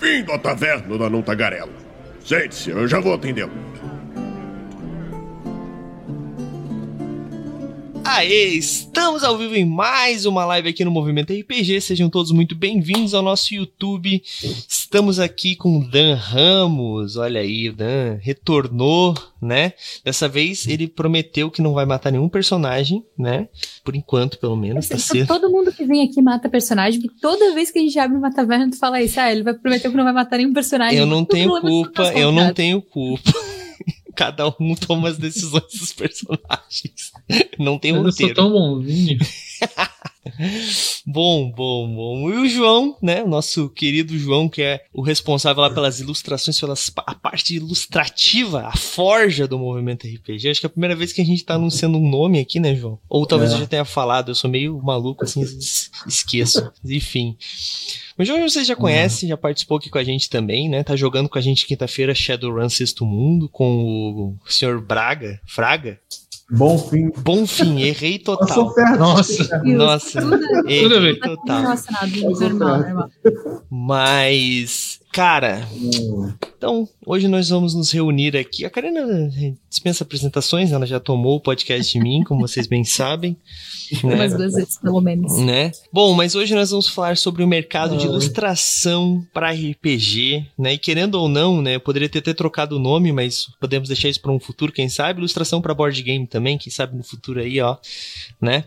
Bem-vindo à taverna da Não Tagarela. Sente-se, eu já vou atendê-lo. Aê, estamos ao vivo em mais uma live aqui no Movimento RPG. Sejam todos muito bem-vindos ao nosso YouTube. Estamos aqui com o Dan Ramos. Olha aí, o Dan retornou, né? Dessa vez ele prometeu que não vai matar nenhum personagem, né? Por enquanto, pelo menos. Tá Assim, todo mundo que vem aqui mata personagem, porque toda vez que a gente abre uma taverna, tu fala isso. Ah, ele vai prometer que não vai matar nenhum personagem. Eu não tenho culpa, eu não tenho culpa. Cada um toma as decisões dos personagens. Não tem Eu roteiro. sou tão bonzinho. Bom, bom, bom. E o João, né? O nosso querido João, que é o responsável lá pelas ilustrações, pelas, a parte ilustrativa, a forja do movimento RPG. Acho que é a primeira vez que a gente tá anunciando um nome aqui, né, João? Ou talvez É. eu já tenha falado, eu sou meio maluco, assim, es- esqueço. Enfim. O João você já conhece, já participou aqui com a gente também, né? Tá jogando com a gente quinta-feira Shadowrun Sexto Mundo, com o senhor Braga, Fraga. Bom fim. Bom fim, errei Eu sou total. perto. Nossa. Nossa, Tudo, errei Tudo bem. tudo total. Mas, cara, então hoje nós vamos nos reunir aqui. A Karina dispensa apresentações, ela já tomou o podcast de mim, como vocês bem sabem. Né? Umas duas vezes, pelo menos. né? Bom, mas hoje nós vamos falar sobre o mercado de ilustração para RPG, né? E querendo ou não, né? Eu poderia ter até trocado o nome, mas podemos deixar isso para um futuro, quem sabe? Ilustração para board game também, quem sabe no futuro aí, ó, né?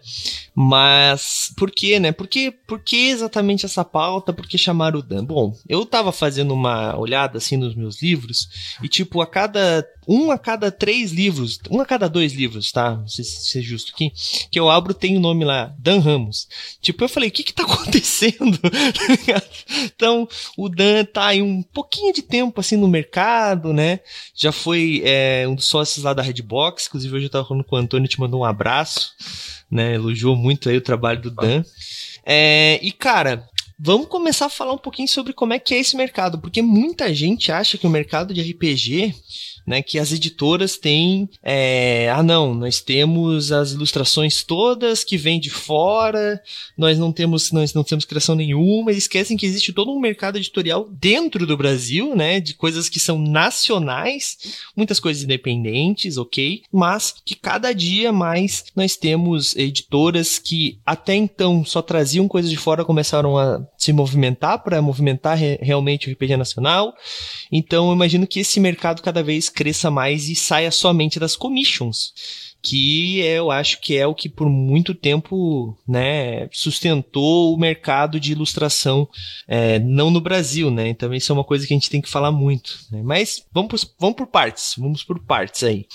Mas por que, né? Por que, por que exatamente essa pauta? Por que chamar o Dan? Bom, eu tava fazendo uma olhada assim nos meus livros e tipo a cada um a cada três livros, um a cada dois livros, tá? Não sei se é justo aqui, que eu abro tem o nome lá, Dan Ramos. Tipo, eu falei, o que que tá acontecendo? então, o Dan tá aí um pouquinho de tempo assim no mercado, né? Já foi é, um dos sócios lá da Redbox, inclusive hoje eu tava falando com o Antônio, te mandou um abraço, né? Elogiou muito aí o trabalho do Dan. É, e cara, vamos começar a falar um pouquinho sobre como é que é esse mercado, porque muita gente acha que o mercado de RPG né, que as editoras têm, é, ah não, nós temos as ilustrações todas que vêm de fora, nós não temos, nós não temos criação nenhuma, e esquecem que existe todo um mercado editorial dentro do Brasil, né, de coisas que são nacionais, muitas coisas independentes, ok, mas que cada dia mais nós temos editoras que até então só traziam coisas de fora, começaram a se movimentar para movimentar re- realmente o RPG nacional, então eu imagino que esse mercado cada vez cresça mais e saia somente das commissions. Que eu acho que é o que por muito tempo né, sustentou o mercado de ilustração, é, não no Brasil, né? Então isso é uma coisa que a gente tem que falar muito. Né? Mas vamos por, vamos por partes, vamos por partes aí.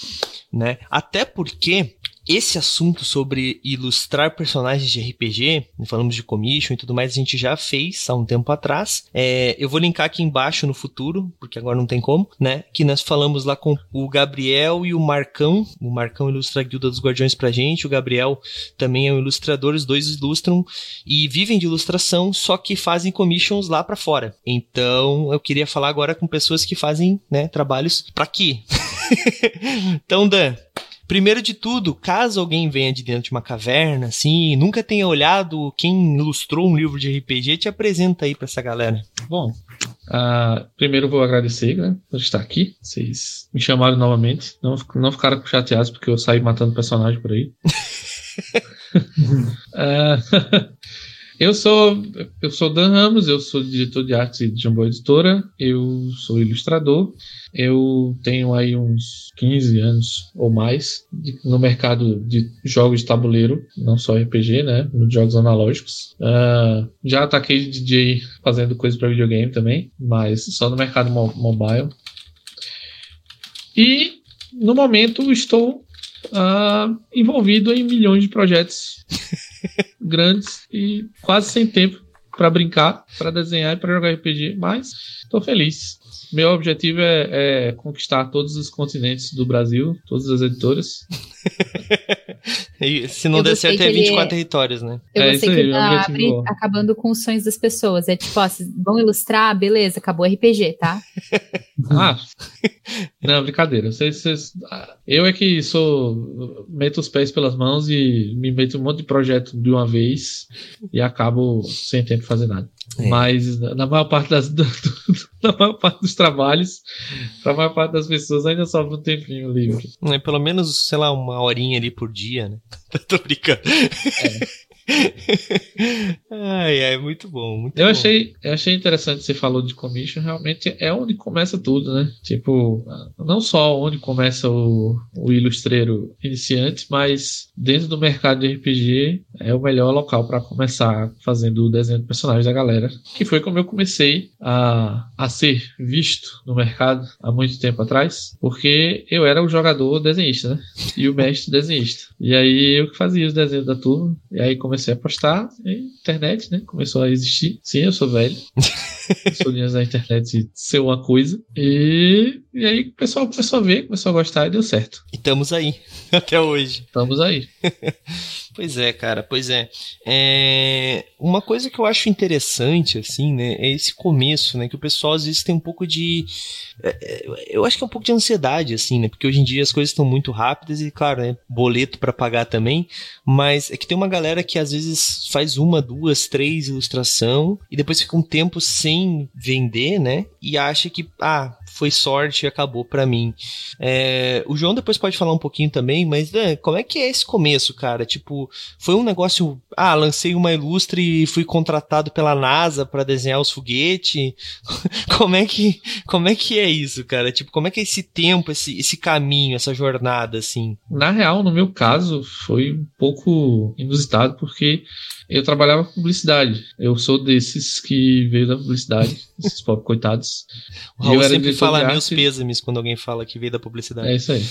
Né? Até porque esse assunto sobre ilustrar personagens de RPG, falamos de commission e tudo mais, a gente já fez há um tempo atrás. É, eu vou linkar aqui embaixo no futuro, porque agora não tem como, né? Que nós falamos lá com o Gabriel e o Marcão. O Marcão ilustra a Guilda dos Guardiões pra gente, o Gabriel também é um ilustrador, os dois ilustram e vivem de ilustração, só que fazem commissions lá pra fora. Então, eu queria falar agora com pessoas que fazem, né, trabalhos pra aqui. então, Dan, Primeiro de tudo, caso alguém venha de dentro de uma caverna, assim, nunca tenha olhado quem ilustrou um livro de RPG, te apresenta aí pra essa galera. Bom, ah, primeiro vou agradecer né, por estar aqui. Vocês me chamaram novamente. Não, não ficaram chateados porque eu saí matando personagem por aí. Ah, eu sou eu sou Dan Ramos, eu sou diretor de arte de Jumbo Editora, eu sou ilustrador. Eu tenho aí uns 15 anos ou mais de- no mercado de jogos de tabuleiro, não só RPG, né? Nos jogos analógicos. Ah, já ataquei de DJ fazendo coisa para videogame também, mas só no mercado mo- mobile. E no momento estou ah, envolvido em milhões de projetos grandes e quase sem tempo para brincar, para desenhar e para jogar RPG, mas estou feliz. Meu objetivo é, é conquistar todos os continentes do Brasil, todas as editoras. E se não Eu der certo, é que ele 24 territórios, né? Eu É gostei isso aí, que o tá objetivo abri- bom. acabando com os sonhos das pessoas. É tipo, ó, vocês vão ilustrar, beleza, acabou o RPG, tá? Ah, não, brincadeira. Vocês, vocês- ah, eu é que sou. meto os pés pelas mãos e me meto em um monte de projeto de uma vez e acabo sem tempo de fazer nada. É. Mas na maior parte das, do, na maior parte dos trabalhos, para a maior parte das pessoas ainda sobra um tempinho livre. É, pelo menos, sei lá, uma horinha ali por dia, né? Tô brincando. É. ai, ai, muito bom. Muito eu, bom. Achei, eu achei interessante você falou de commission, realmente é onde começa tudo, né? Tipo, não só onde começa o, o ilustreiro iniciante, mas dentro do mercado de RPG é o melhor local para começar fazendo o desenho de personagens da galera. Que foi como eu comecei a, a ser visto no mercado há muito tempo atrás, porque eu era o jogador desenhista, né? E o mestre desenhista. E aí eu que fazia os desenhos da turma, e aí comecei comecei a postar em internet, né? Começou a existir. Sim, eu sou velho. linhas da internet ser uma coisa. E, e aí o pessoal começou a ver, começou a gostar e deu certo. E estamos aí, até hoje. Estamos aí. Pois é, cara, pois é. é. Uma coisa que eu acho interessante, assim, né, é esse começo, né, que o pessoal às vezes tem um pouco de. É, é eu acho que é um pouco de ansiedade, assim, né, porque hoje em dia as coisas estão muito rápidas e, claro, né, boleto para pagar também, mas é que tem uma galera que às vezes faz uma, duas, três ilustração e depois fica um tempo sem vender, né, e acha que, ah, foi sorte e acabou para mim. É, o João depois pode falar um pouquinho também, mas né, como é que é esse começo, cara? Tipo, foi um negócio. Ah, lancei uma ilustre e fui contratado pela NASA para desenhar os foguetes. como é que como é que é isso, cara? Tipo, como é que é esse tempo, esse, esse caminho, essa jornada, assim? Na real, no meu caso, foi um pouco inusitado porque eu trabalhava com publicidade. Eu sou desses que veio da publicidade, esses pobres coitados. O Raul sempre fala meus pêsames quando alguém fala que veio da publicidade. É isso aí.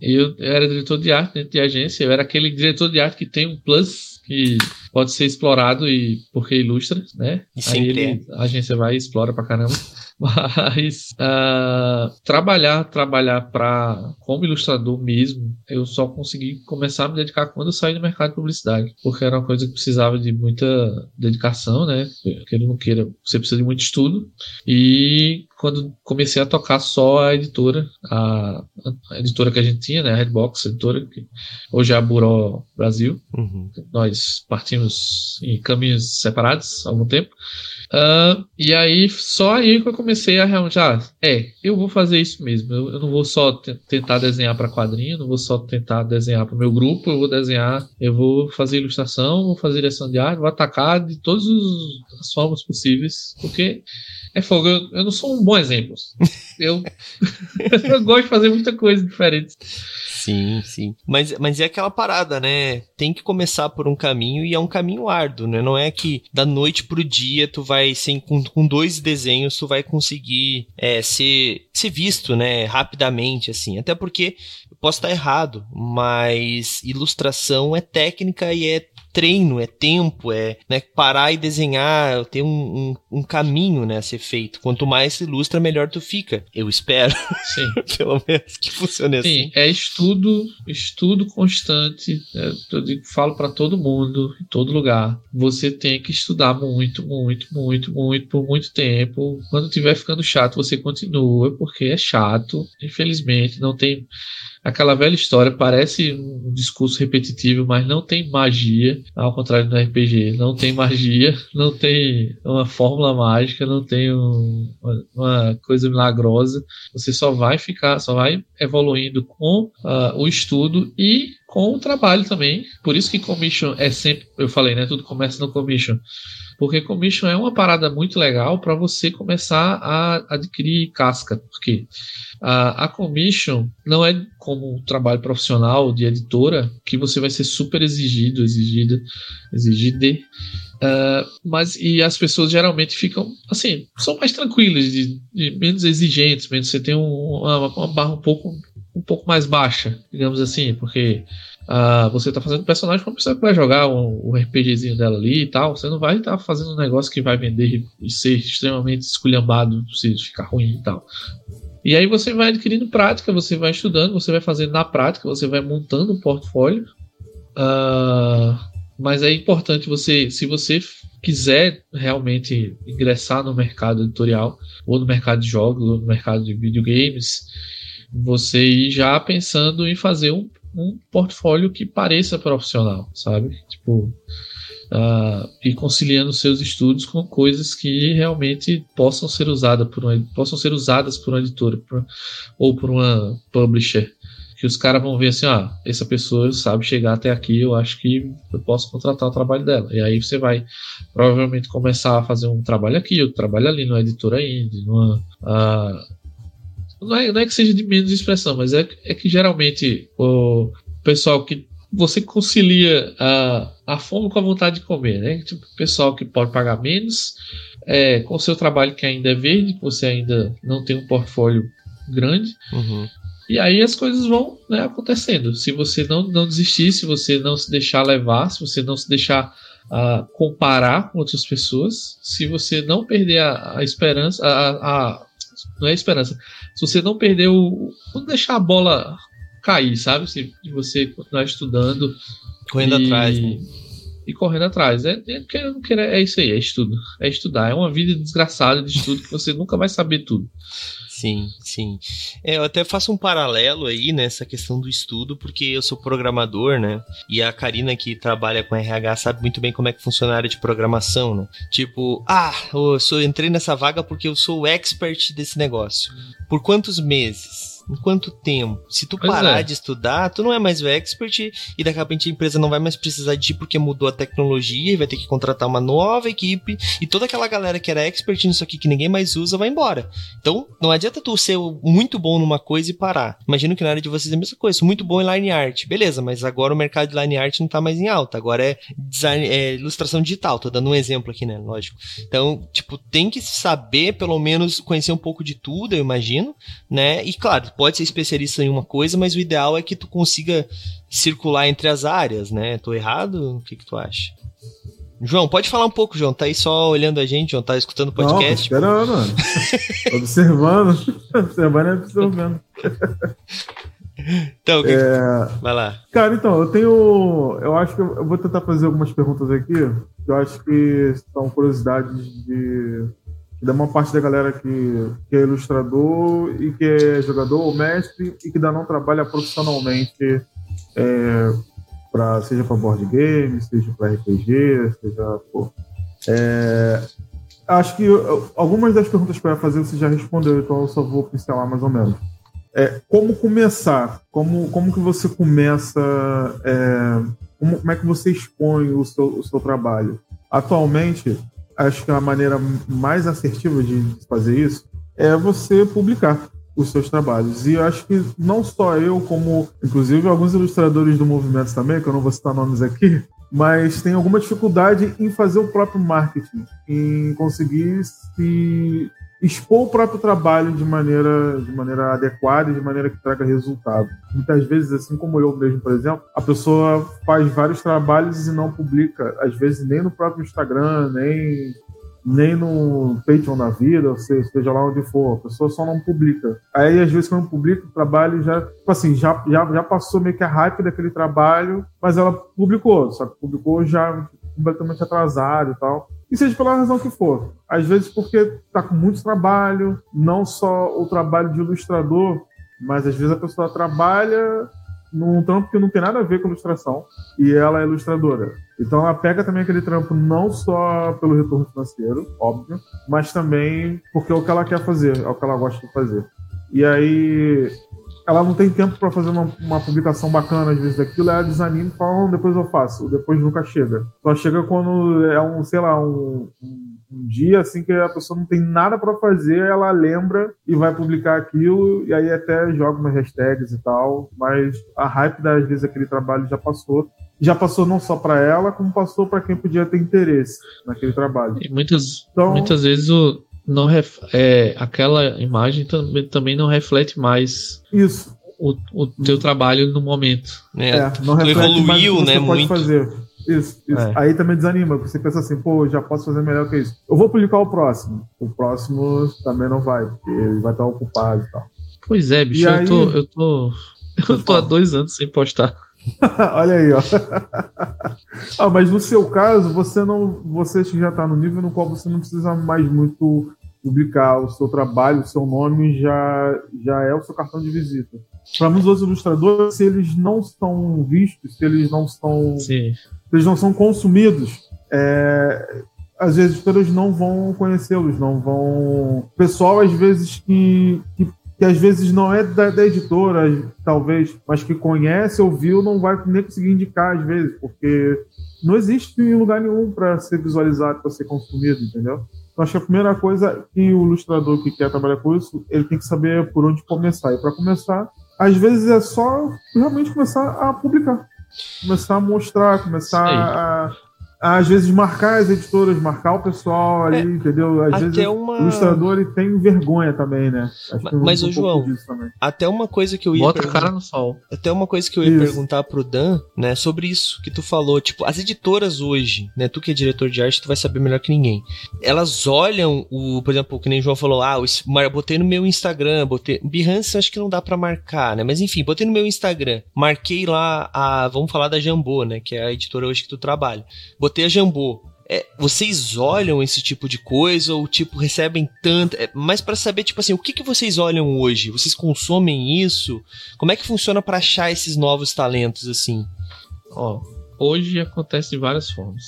eu, eu era diretor de arte dentro de agência, eu era aquele diretor de arte que tem um plus que pode ser explorado e porque ilustra, né? E Aí ele, é. a agência vai e explora pra caramba. Mas uh, trabalhar, trabalhar para como ilustrador mesmo, eu só consegui começar a me dedicar quando eu saí do mercado de publicidade, porque era uma coisa que precisava de muita dedicação, né? Queira não queira, você precisa de muito estudo. E quando comecei a tocar só a editora, a, a editora que a gente tinha, né? A Redbox, a editora, que hoje é a Buró Brasil. Uhum. Nós partimos em caminhos separados há algum tempo. Uh, e aí, só aí que eu comecei a realmente, ah, é, eu vou fazer isso mesmo. Eu, eu não vou só tentar desenhar para quadrinho, não vou só tentar desenhar para meu grupo, eu vou desenhar, eu vou fazer ilustração, vou fazer direção de arte, vou atacar de todas as formas possíveis, porque é fogo, eu, eu não sou um bom exemplo. Eu, eu gosto de fazer muita coisa diferente. Sim, sim. Mas, mas é aquela parada, né? Tem que começar por um caminho e é um caminho árduo, né? Não é que da noite pro dia tu vai, sem, com, com dois desenhos, tu vai conseguir é, ser, ser visto, né? Rapidamente, assim. Até porque, eu posso estar errado, mas ilustração é técnica e é treino, é tempo, é né, parar e desenhar, tem um, um, um, caminho né, a ser feito. Quanto mais se ilustra, melhor tu fica. Eu espero. Sim. Pelo menos que funcione Sim, assim. é estudo, estudo constante. É, eu digo, falo para todo mundo, em todo lugar. Você tem que estudar muito, muito, muito, muito, por muito tempo. Quando tiver ficando chato, você continua, porque é chato. Infelizmente, não tem aquela velha história, parece um discurso repetitivo, mas não tem magia, ao contrário do RPG, não tem magia, não tem uma fórmula mágica, não tem um, uma, coisa milagrosa. Você só vai ficar, só vai evoluindo com uh, o estudo e com o trabalho também. Por isso que commission é sempre, eu falei, né? Tudo começa no commission porque commission é uma parada muito legal para você começar a adquirir casca, porque a, a commission não é como um trabalho profissional de editora que você vai ser super exigido, exigida, exigida. Uh, mas e as pessoas geralmente ficam assim, são mais tranquilas, de, de menos exigentes, menos você tem um, uma, uma barra um pouco um pouco mais baixa, digamos assim, porque Uh, você tá fazendo personagem para uma pessoa que vai jogar o, o RPGzinho dela ali e tal. Você não vai estar tá fazendo um negócio que vai vender e ser extremamente esculhambado se ficar ruim e tal. E aí você vai adquirindo prática, você vai estudando, você vai fazendo na prática, você vai montando um portfólio. Uh, mas é importante você, se você quiser realmente ingressar no mercado editorial, ou no mercado de jogos, ou no mercado de videogames, você ir já pensando em fazer um um portfólio que pareça profissional, sabe? Tipo, uh, ir conciliando seus estudos com coisas que realmente possam ser usadas por uma, possam ser usadas por uma editora por, ou por uma publisher que os caras vão ver assim, ah, essa pessoa sabe chegar até aqui, eu acho que eu posso contratar o trabalho dela. E aí você vai provavelmente começar a fazer um trabalho aqui, outro trabalho ali, numa editora indie, numa. Uh, não, é, não é que seja de menos expressão, mas é, é que geralmente o pessoal que você concilia a, a fome com a vontade de comer, né? Tipo, pessoal que pode pagar menos, é, com o seu trabalho que ainda é verde, que você ainda não tem um portfólio grande. Uhum. E aí as coisas vão né, acontecendo. Se você não, não desistir, se você não se deixar levar, se você não se deixar uh, comparar com outras pessoas, se você não perder a, a esperança, a, a, não é esperança, se você não perder o. não deixar a bola cair, sabe? Se você continuar estudando. Correndo e, atrás, né? E correndo atrás. É, é, é isso aí, é estudo. É estudar. É uma vida desgraçada de estudo que você nunca vai saber tudo. Sim, sim. É, eu até faço um paralelo aí nessa questão do estudo, porque eu sou programador, né? E a Karina que trabalha com RH sabe muito bem como é que funciona a área de programação, né? Tipo, ah, eu sou, entrei nessa vaga porque eu sou o expert desse negócio. Por quantos meses? Em quanto tempo? Se tu pois parar é. de estudar, tu não é mais o expert e daqui a pouco a empresa não vai mais precisar de ti porque mudou a tecnologia e vai ter que contratar uma nova equipe e toda aquela galera que era expert nisso aqui que ninguém mais usa vai embora. Então, não adianta tu ser muito bom numa coisa e parar. Imagino que na área de vocês é a mesma coisa. Muito bom em line art. Beleza, mas agora o mercado de line art não tá mais em alta. Agora é design, é ilustração digital. Tô dando um exemplo aqui, né? Lógico. Então, tipo, tem que saber, pelo menos, conhecer um pouco de tudo, eu imagino, né? E claro, pode ser especialista em uma coisa, mas o ideal é que tu consiga circular entre as áreas, né? Tô errado? O que, que tu acha? João, pode falar um pouco, João. Tá aí só olhando a gente, João. Tá escutando o podcast. Não, esperando, mano. observando. observando e absorvendo. Então, que... é... vai lá. Cara, então, eu tenho. Eu acho que eu vou tentar fazer algumas perguntas aqui. Que eu acho que são curiosidades de da uma parte da galera que, que é ilustrador e que é jogador ou mestre e que ainda não trabalha profissionalmente, é, pra, seja para board game, seja para RPG, seja. Pô, é, acho que algumas das perguntas que eu ia fazer você já respondeu, então eu só vou pincelar mais ou menos. É, como começar? Como, como que você começa? É, como, como é que você expõe o seu, o seu trabalho? Atualmente, acho que a maneira mais assertiva de fazer isso é você publicar os seus trabalhos. E eu acho que não só eu, como inclusive alguns ilustradores do movimento também, que eu não vou citar nomes aqui, mas tem alguma dificuldade em fazer o próprio marketing, em conseguir se expor o próprio trabalho de maneira, de maneira adequada e de maneira que traga resultado. Muitas vezes, assim como eu mesmo, por exemplo, a pessoa faz vários trabalhos e não publica, às vezes nem no próprio Instagram, nem, nem no Patreon da vida, ou seja, seja lá onde for, a pessoa só não publica. Aí, às vezes, quando publica o trabalho, já, tipo assim, já, já, já passou meio que a hype daquele trabalho, mas ela publicou, só que publicou já completamente atrasado e tal. E seja pela razão que for. Às vezes porque está com muito trabalho, não só o trabalho de ilustrador, mas às vezes a pessoa trabalha num trampo que não tem nada a ver com ilustração e ela é ilustradora. Então ela pega também aquele trampo não só pelo retorno financeiro, óbvio, mas também porque é o que ela quer fazer, é o que ela gosta de fazer. E aí ela não tem tempo para fazer uma, uma, publicação bacana às vezes daquilo, ela desanima e fala, depois eu faço, depois nunca chega. Só chega quando é um, sei lá, um, um, um dia assim que a pessoa não tem nada para fazer, ela lembra e vai publicar aquilo, e aí até joga umas hashtags e tal, mas a hype das vezes aquele trabalho já passou. Já passou não só para ela, como passou para quem podia ter interesse naquele trabalho. E muitas, então, muitas vezes o, não ref, é, aquela imagem também, também não reflete mais isso o, o teu trabalho no momento. É, é não reflete evoluiu, mais né? Pode muito. fazer. Isso, isso. É. Aí também desanima, você pensa assim, pô, já posso fazer melhor que isso. Eu vou publicar o próximo. O próximo também não vai, porque ele vai estar ocupado e tal. Pois é, bicho, eu, aí... tô, eu tô. Eu tô há dois anos sem postar. Olha aí, ó. ah, mas no seu caso, você não, você já está no nível no qual você não precisa mais muito publicar o seu trabalho, o seu nome já já é o seu cartão de visita. Para muitos outros ilustradores, se eles não estão vistos, se eles não estão, Sim. se eles não são consumidos, é, as editoras não vão conhecê-los, não vão. Pessoal, às vezes, que, que, que às vezes não é da, da, editora, talvez, mas que conhece, ouviu, não vai nem conseguir indicar, às vezes, porque não existe em lugar nenhum para ser visualizado, para ser consumido, entendeu? Então, acho que a primeira coisa que o ilustrador que quer trabalhar com isso, ele tem que saber por onde começar. E para começar, às vezes é só realmente começar a publicar. Começar a mostrar, começar a, às vezes marcar as editoras, marcar o pessoal ali, é, entendeu? Às vezes uma... o ilustrador ele tem vergonha também, né? Acho mas, o João, até uma coisa que eu ia Bota perguntar, cara no sol. Até uma coisa que eu ia isso. perguntar pro Dan, né, sobre isso que tu falou, tipo, as editoras hoje, né, tu que é diretor de arte, tu vai saber melhor que ninguém. Elas olham o, por exemplo, que nem o João falou, ah, eu botei no meu Instagram, botei, Behance acho que não dá para marcar, né? Mas enfim, botei no meu Instagram, marquei lá a, vamos falar da Jambô, né, que é a editora hoje que tu trabalha botei a Jambô. É, vocês olham esse tipo de coisa ou tipo recebem tanto, é, mas para saber tipo assim, o que que vocês olham hoje? Vocês consomem isso? Como é que funciona para achar esses novos talentos assim? Ó, hoje acontece de várias formas.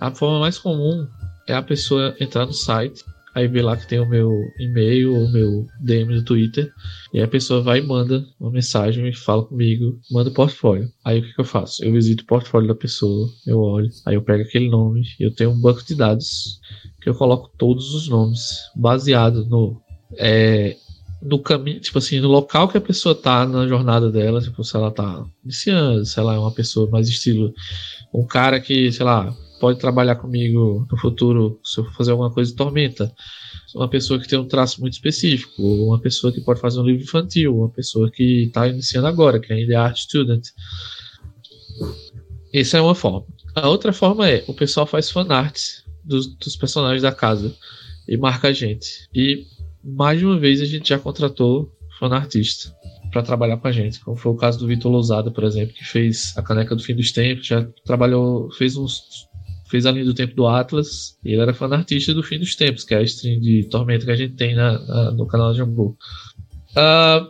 A forma mais comum é a pessoa entrar no site, aí vê lá que tem o meu e-mail, o meu DM do Twitter, e a pessoa vai e manda uma mensagem e fala comigo, manda o portfólio. Aí o que, que eu faço? Eu visito o portfólio da pessoa, eu olho, aí eu pego aquele nome, eu tenho um banco de dados que eu coloco todos os nomes, baseado no. É, no caminho, tipo assim, no local que a pessoa tá na jornada dela, tipo, se ela tá iniciando, se ela é uma pessoa mais estilo, um cara que, sei lá, pode trabalhar comigo no futuro se eu fazer alguma coisa de Tormenta. Uma pessoa que tem um traço muito específico, uma pessoa que pode fazer um livro infantil, uma pessoa que está iniciando agora, que ainda é art student. Essa é uma forma. A outra forma é o pessoal faz fanart dos, dos personagens da casa e marca a gente. E mais de uma vez a gente já contratou fanartista para trabalhar com a gente, como foi o caso do Vitor Lousada, por exemplo, que fez a caneca do fim dos tempos, já trabalhou, fez uns fez a linha do tempo do Atlas, e ele era fã artista do Fim dos Tempos, que é a stream de Tormenta que a gente tem na, na no canal Jambu. Uh,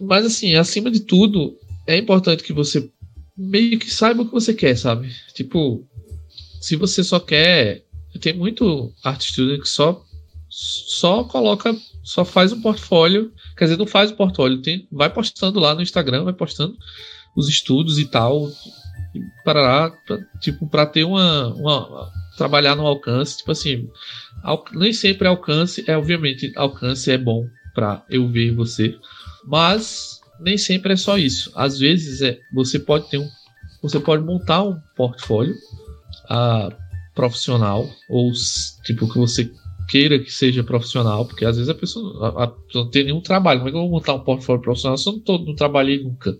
mas assim, acima de tudo, é importante que você meio que saiba o que você quer, sabe? Tipo, se você só quer. Tem muito art student que só, só coloca, só faz um portfólio. Quer dizer, não faz o portfólio, tem, vai postando lá no Instagram, vai postando os estudos e tal para tipo para ter uma, uma, trabalhar no alcance tipo assim al, nem sempre alcance é obviamente alcance é bom para eu ver você mas nem sempre é só isso. Às vezes é você pode ter um você pode montar um portfólio uh, profissional ou tipo que você queira que seja profissional porque às vezes a pessoa, a, a, não tem nenhum trabalho. Como é que eu vou montar um portfólio profissional se eu não, tô, não trabalhei nunca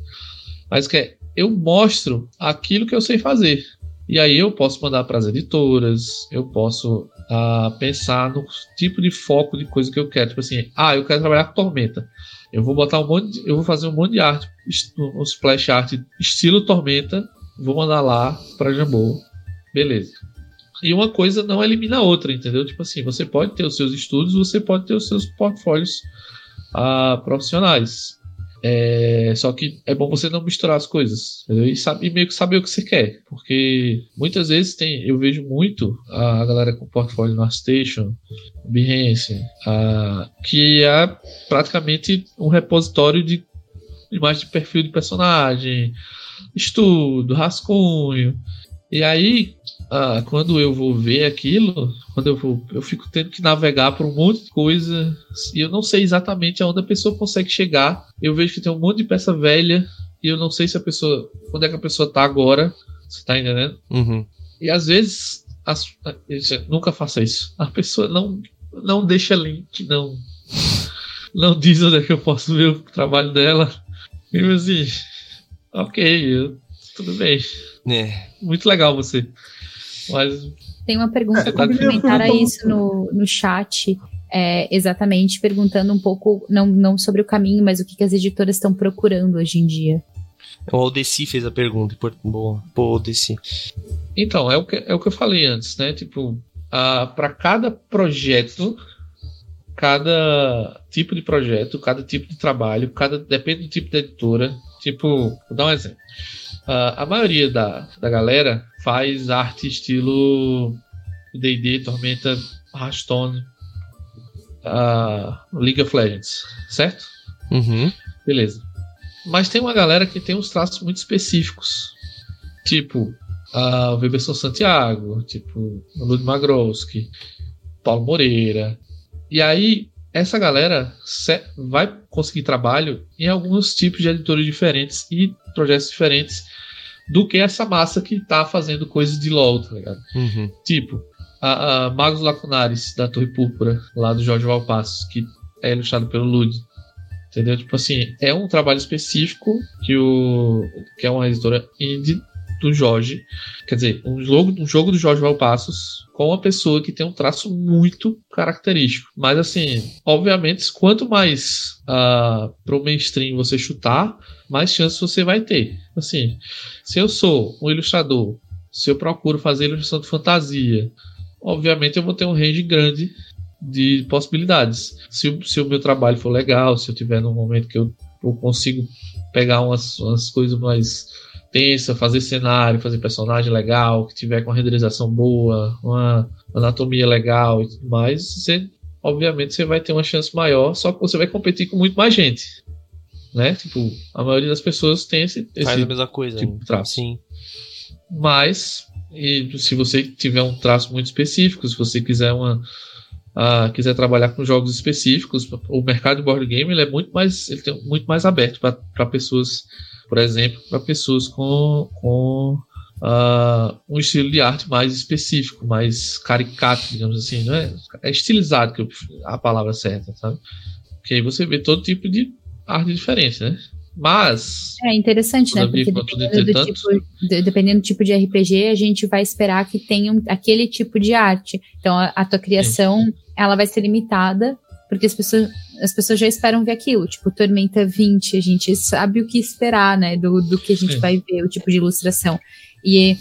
mas que é eu mostro aquilo que eu sei fazer. E aí eu posso mandar para as editoras, eu posso uh, pensar no tipo de foco de coisa que eu quero. Tipo assim, ah, eu quero trabalhar com Tormenta. Eu vou botar um monte, de, eu vou fazer um monte de arte, um splash art estilo Tormenta, vou mandar lá para Jambô. Beleza. E uma coisa não elimina a outra, entendeu? Tipo assim, você pode ter os seus estudos, você pode ter os seus portfólios uh, profissionais. É, só que é bom você não misturar as coisas entendeu? E, sabe, e meio que saber o que você quer. Porque muitas vezes tem, eu vejo muito a galera com portfólio no ArtStation, Behance, a, que é praticamente um repositório de imagem de perfil de personagem, estudo, rascunho. E aí, ah, quando eu vou ver aquilo, quando eu vou, eu fico tendo que navegar por um monte de coisa e eu não sei exatamente aonde a pessoa consegue chegar. Eu vejo que tem um monte de peça velha e eu não sei se a pessoa, onde é que a pessoa tá agora. Você tá entendendo? Uhum. E às vezes, as, nunca faça isso. A pessoa não, não deixa link, não, não diz onde é que eu posso ver o trabalho dela. E assim, ok, eu, tudo bem. É. Muito legal você. Mas. Tem uma pergunta é, complementar a isso no, no chat. É, exatamente, perguntando um pouco, não, não sobre o caminho, mas o que, que as editoras estão procurando hoje em dia. O Aldeci fez a pergunta. Boa, pô, Aldeci. Então, é o, que, é o que eu falei antes, né? Tipo, para cada projeto, cada tipo de projeto, cada tipo de trabalho, cada depende do tipo de editora, Tipo, vou dar um exemplo. Uh, a maioria da, da galera faz arte estilo D&D, Tormenta, Hearthstone, uh, League of Legends, certo? Uhum. Beleza. Mas tem uma galera que tem uns traços muito específicos. Tipo, uh, o Weberson Santiago, tipo, o Magrowski, Paulo Moreira. E aí, essa galera vai conseguir trabalho em alguns tipos de editores diferentes e projetos diferentes do que essa massa que tá fazendo coisas de LOL, tá ligado? Uhum. Tipo, a, a Magos Lacunares, da Torre Púrpura, lá do Jorge Valpassos, que é ilustrado pelo Lud. Entendeu? Tipo assim, é um trabalho específico que, o, que é uma editora indie do Jorge. Quer dizer, um jogo, um jogo do Jorge Valpassos com uma pessoa que tem um traço muito característico. Mas assim, obviamente, quanto mais uh, pro mainstream você chutar, mais chances você vai ter. Assim, se eu sou um ilustrador, se eu procuro fazer ilustração de fantasia, obviamente eu vou ter um range grande de possibilidades. Se, se o meu trabalho for legal, se eu tiver num momento que eu, eu consigo pegar umas, umas coisas mais tensas, fazer cenário, fazer personagem legal, que tiver com renderização boa, uma anatomia legal e tudo mais, você, obviamente você vai ter uma chance maior, só que você vai competir com muito mais gente. Né? Tipo, a maioria das pessoas tem esse, esse Faz a mesma coisa. tipo de traço. Sim. Mas, e se você tiver um traço muito específico, se você quiser uma uh, quiser trabalhar com jogos específicos, o mercado de board game ele é muito mais, ele tem muito mais aberto para pessoas, por exemplo, para pessoas com, com uh, um estilo de arte mais específico, mais caricato, digamos assim, não é? É estilizado que a palavra certa, sabe? Porque aí você vê todo tipo de arte diferente, né? Mas. É interessante, né? Porque dependendo do, tipo, de, dependendo do tipo de RPG, a gente vai esperar que tenha um, aquele tipo de arte. Então, a, a tua criação, Sim. ela vai ser limitada, porque as pessoas, as pessoas já esperam ver aquilo. Tipo, Tormenta 20, a gente sabe o que esperar, né? Do, do que a gente Sim. vai ver, o tipo de ilustração. E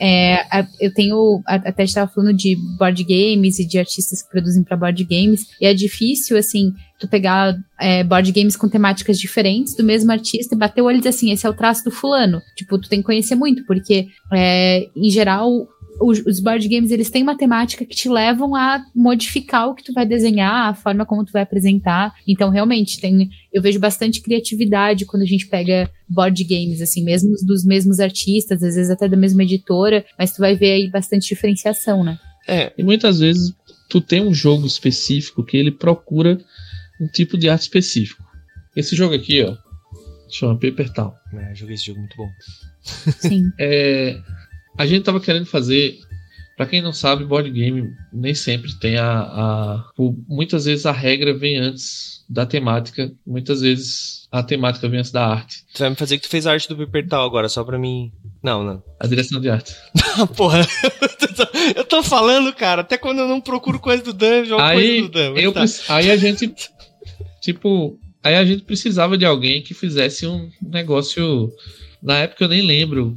é, eu tenho. Até estava falando de board games e de artistas que produzem para board games, e é difícil, assim, tu pegar é, board games com temáticas diferentes do mesmo artista e bater o olho e dizer assim, esse é o traço do fulano. Tipo, tu tem que conhecer muito, porque, é, em geral, os, os board games, eles têm uma temática que te levam a modificar o que tu vai desenhar, a forma como tu vai apresentar. Então, realmente, tem, eu vejo bastante criatividade quando a gente pega board games, assim, mesmo dos mesmos artistas, às vezes até da mesma editora, mas tu vai ver aí bastante diferenciação, né? É, e muitas vezes tu tem um jogo específico que ele procura um tipo de arte específico. Esse jogo aqui, ó, chama Paper Town. É, joguei esse jogo muito bom. Sim. é, a gente tava querendo fazer. Para quem não sabe, board game nem sempre tem a, a. Muitas vezes a regra vem antes da temática. Muitas vezes a temática vem antes da arte. Tu vai me fazer que tu fez a arte do Paper Town agora, só pra mim. Não, não. A direção de arte. Porra, eu tô falando, cara, até quando eu não procuro coisa do jogo aí, coisa do Dan. Eu, tá. Aí a gente Tipo, aí a gente precisava de alguém que fizesse um negócio. Na época eu nem lembro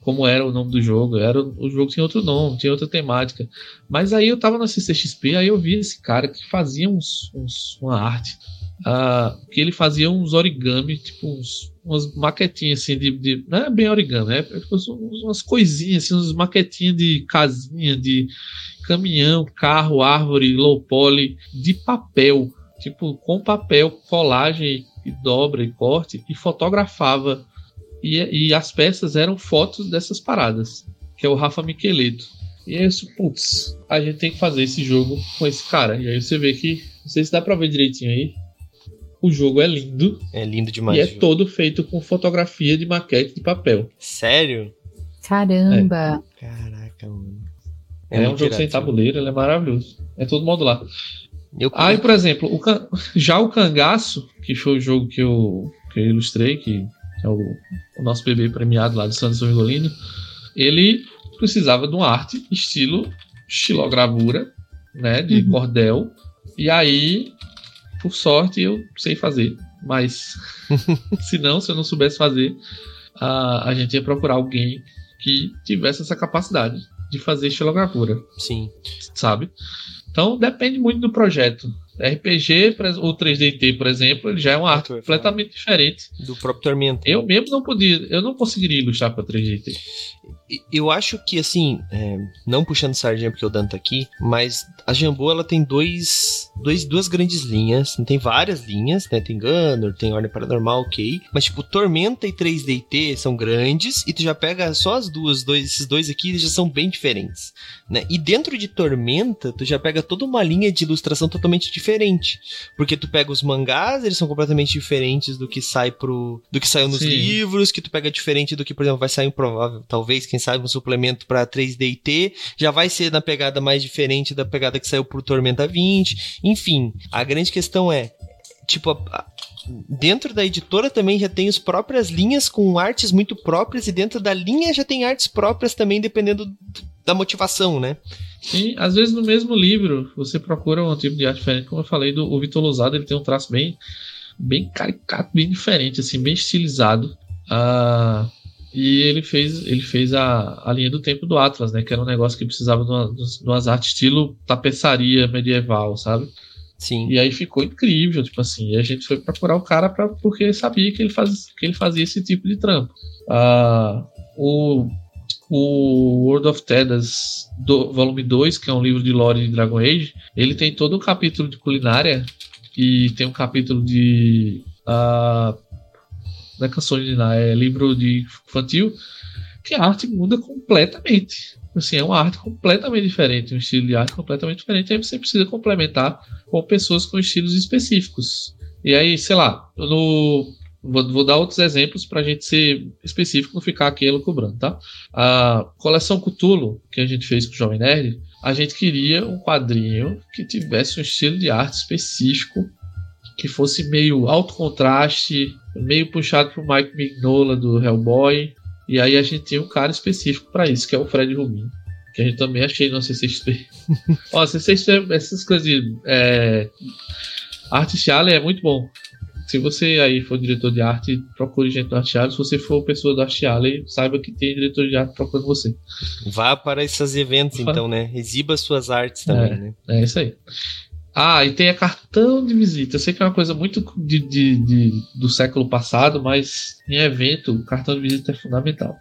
como era o nome do jogo. Era o jogo tinha outro nome, tinha outra temática. Mas aí eu tava na CCXP, aí eu vi esse cara que fazia uns, uns uma arte. Uh, que ele fazia uns origami, tipo uns, umas maquetinhas assim de, de, Não é bem origami, é tipo, umas coisinhas, assim, maquetinhas de casinha, de caminhão, carro, árvore, low poly, de papel tipo, com papel, colagem e dobra e corte, e fotografava. E, e as peças eram fotos dessas paradas, que é o Rafa Miqueleto. E aí, eu, putz, a gente tem que fazer esse jogo com esse cara. E aí você vê que, não sei se dá pra ver direitinho aí, o jogo é lindo. É lindo demais. E é todo feito com fotografia de maquete de papel. Sério? Caramba! É. Caraca, mano. É, é um jogo sem tabuleiro, ele é maravilhoso. É todo modular. Eu... Aí, por exemplo, o can... já o Cangaço, que foi o jogo que eu, que eu ilustrei, que é o, o nosso bebê premiado lá de Santos Vigolino, ele precisava de uma arte estilo estilogravura, né, de uhum. cordel. E aí, por sorte, eu sei fazer. Mas, se não, se eu não soubesse fazer, a, a gente ia procurar alguém que tivesse essa capacidade de fazer estilogravura. Sim. Sabe? Então depende muito do projeto. RPG, o 3DT, por exemplo, ele já é uma arte completamente diferente. Do próprio Tormenta. Eu mesmo não podia, eu não conseguiria ilustrar para 3DT eu acho que, assim, é, não puxando sardinha porque o Dan tá aqui, mas a Jambô, ela tem dois, dois, duas grandes linhas, tem várias linhas, né, tem Gunner, tem Ordem Paranormal, ok, mas, tipo, Tormenta e 3DT são grandes, e tu já pega só as duas, dois, esses dois aqui, eles já são bem diferentes, né, e dentro de Tormenta, tu já pega toda uma linha de ilustração totalmente diferente, porque tu pega os mangás, eles são completamente diferentes do que sai pro, do que saiu nos Sim. livros, que tu pega diferente do que, por exemplo, vai sair um provável, talvez, quem sabe, um suplemento para 3DT, já vai ser na pegada mais diferente da pegada que saiu pro Tormenta 20. Enfim, a grande questão é, tipo, dentro da editora também já tem as próprias linhas com artes muito próprias e dentro da linha já tem artes próprias também dependendo da motivação, né? E às vezes no mesmo livro você procura um tipo de arte diferente, como eu falei do o Vitor Lousado, ele tem um traço bem bem caricato, bem diferente, assim, bem estilizado. Ah, e ele fez, ele fez a, a linha do tempo do Atlas, né? Que era um negócio que precisava de, uma, de umas artes estilo tapeçaria medieval, sabe? Sim. E aí ficou incrível, tipo assim. E a gente foi procurar o cara pra, porque sabia que ele, faz, que ele fazia esse tipo de trampo. Ah, o, o World of Tedas, do, volume 2, que é um livro de lore de Dragon Age, ele tem todo um capítulo de culinária e tem um capítulo de. Uh, não é canções de Ná, é livro de infantil, que a arte muda completamente. Assim, é uma arte completamente diferente, um estilo de arte completamente diferente. Aí você precisa complementar com pessoas com estilos específicos. E aí, sei lá, no, vou, vou dar outros exemplos para a gente ser específico, não ficar aqui cobrando, tá? A coleção Cutulo, que a gente fez com o Jovem Nerd, a gente queria um quadrinho que tivesse um estilo de arte específico que fosse meio alto contraste, meio puxado pro Mike Mignola do Hellboy. E aí a gente tinha um cara específico para isso, que é o Fred Rubin. Que a gente também achei no CCXP. Ó, CCXP, essas coisas de é, arte Charlie é muito bom. Se você aí for diretor de arte, procure gente do Arte Charlie. Se você for pessoa do Arte Charlie, saiba que tem diretor de arte procurando você. Vá para esses eventos, então, né? Exiba suas artes também, é, né? É isso aí. Ah, e tem a cartão de visita. Eu sei que é uma coisa muito de, de, de, do século passado, mas em evento, o cartão de visita é fundamental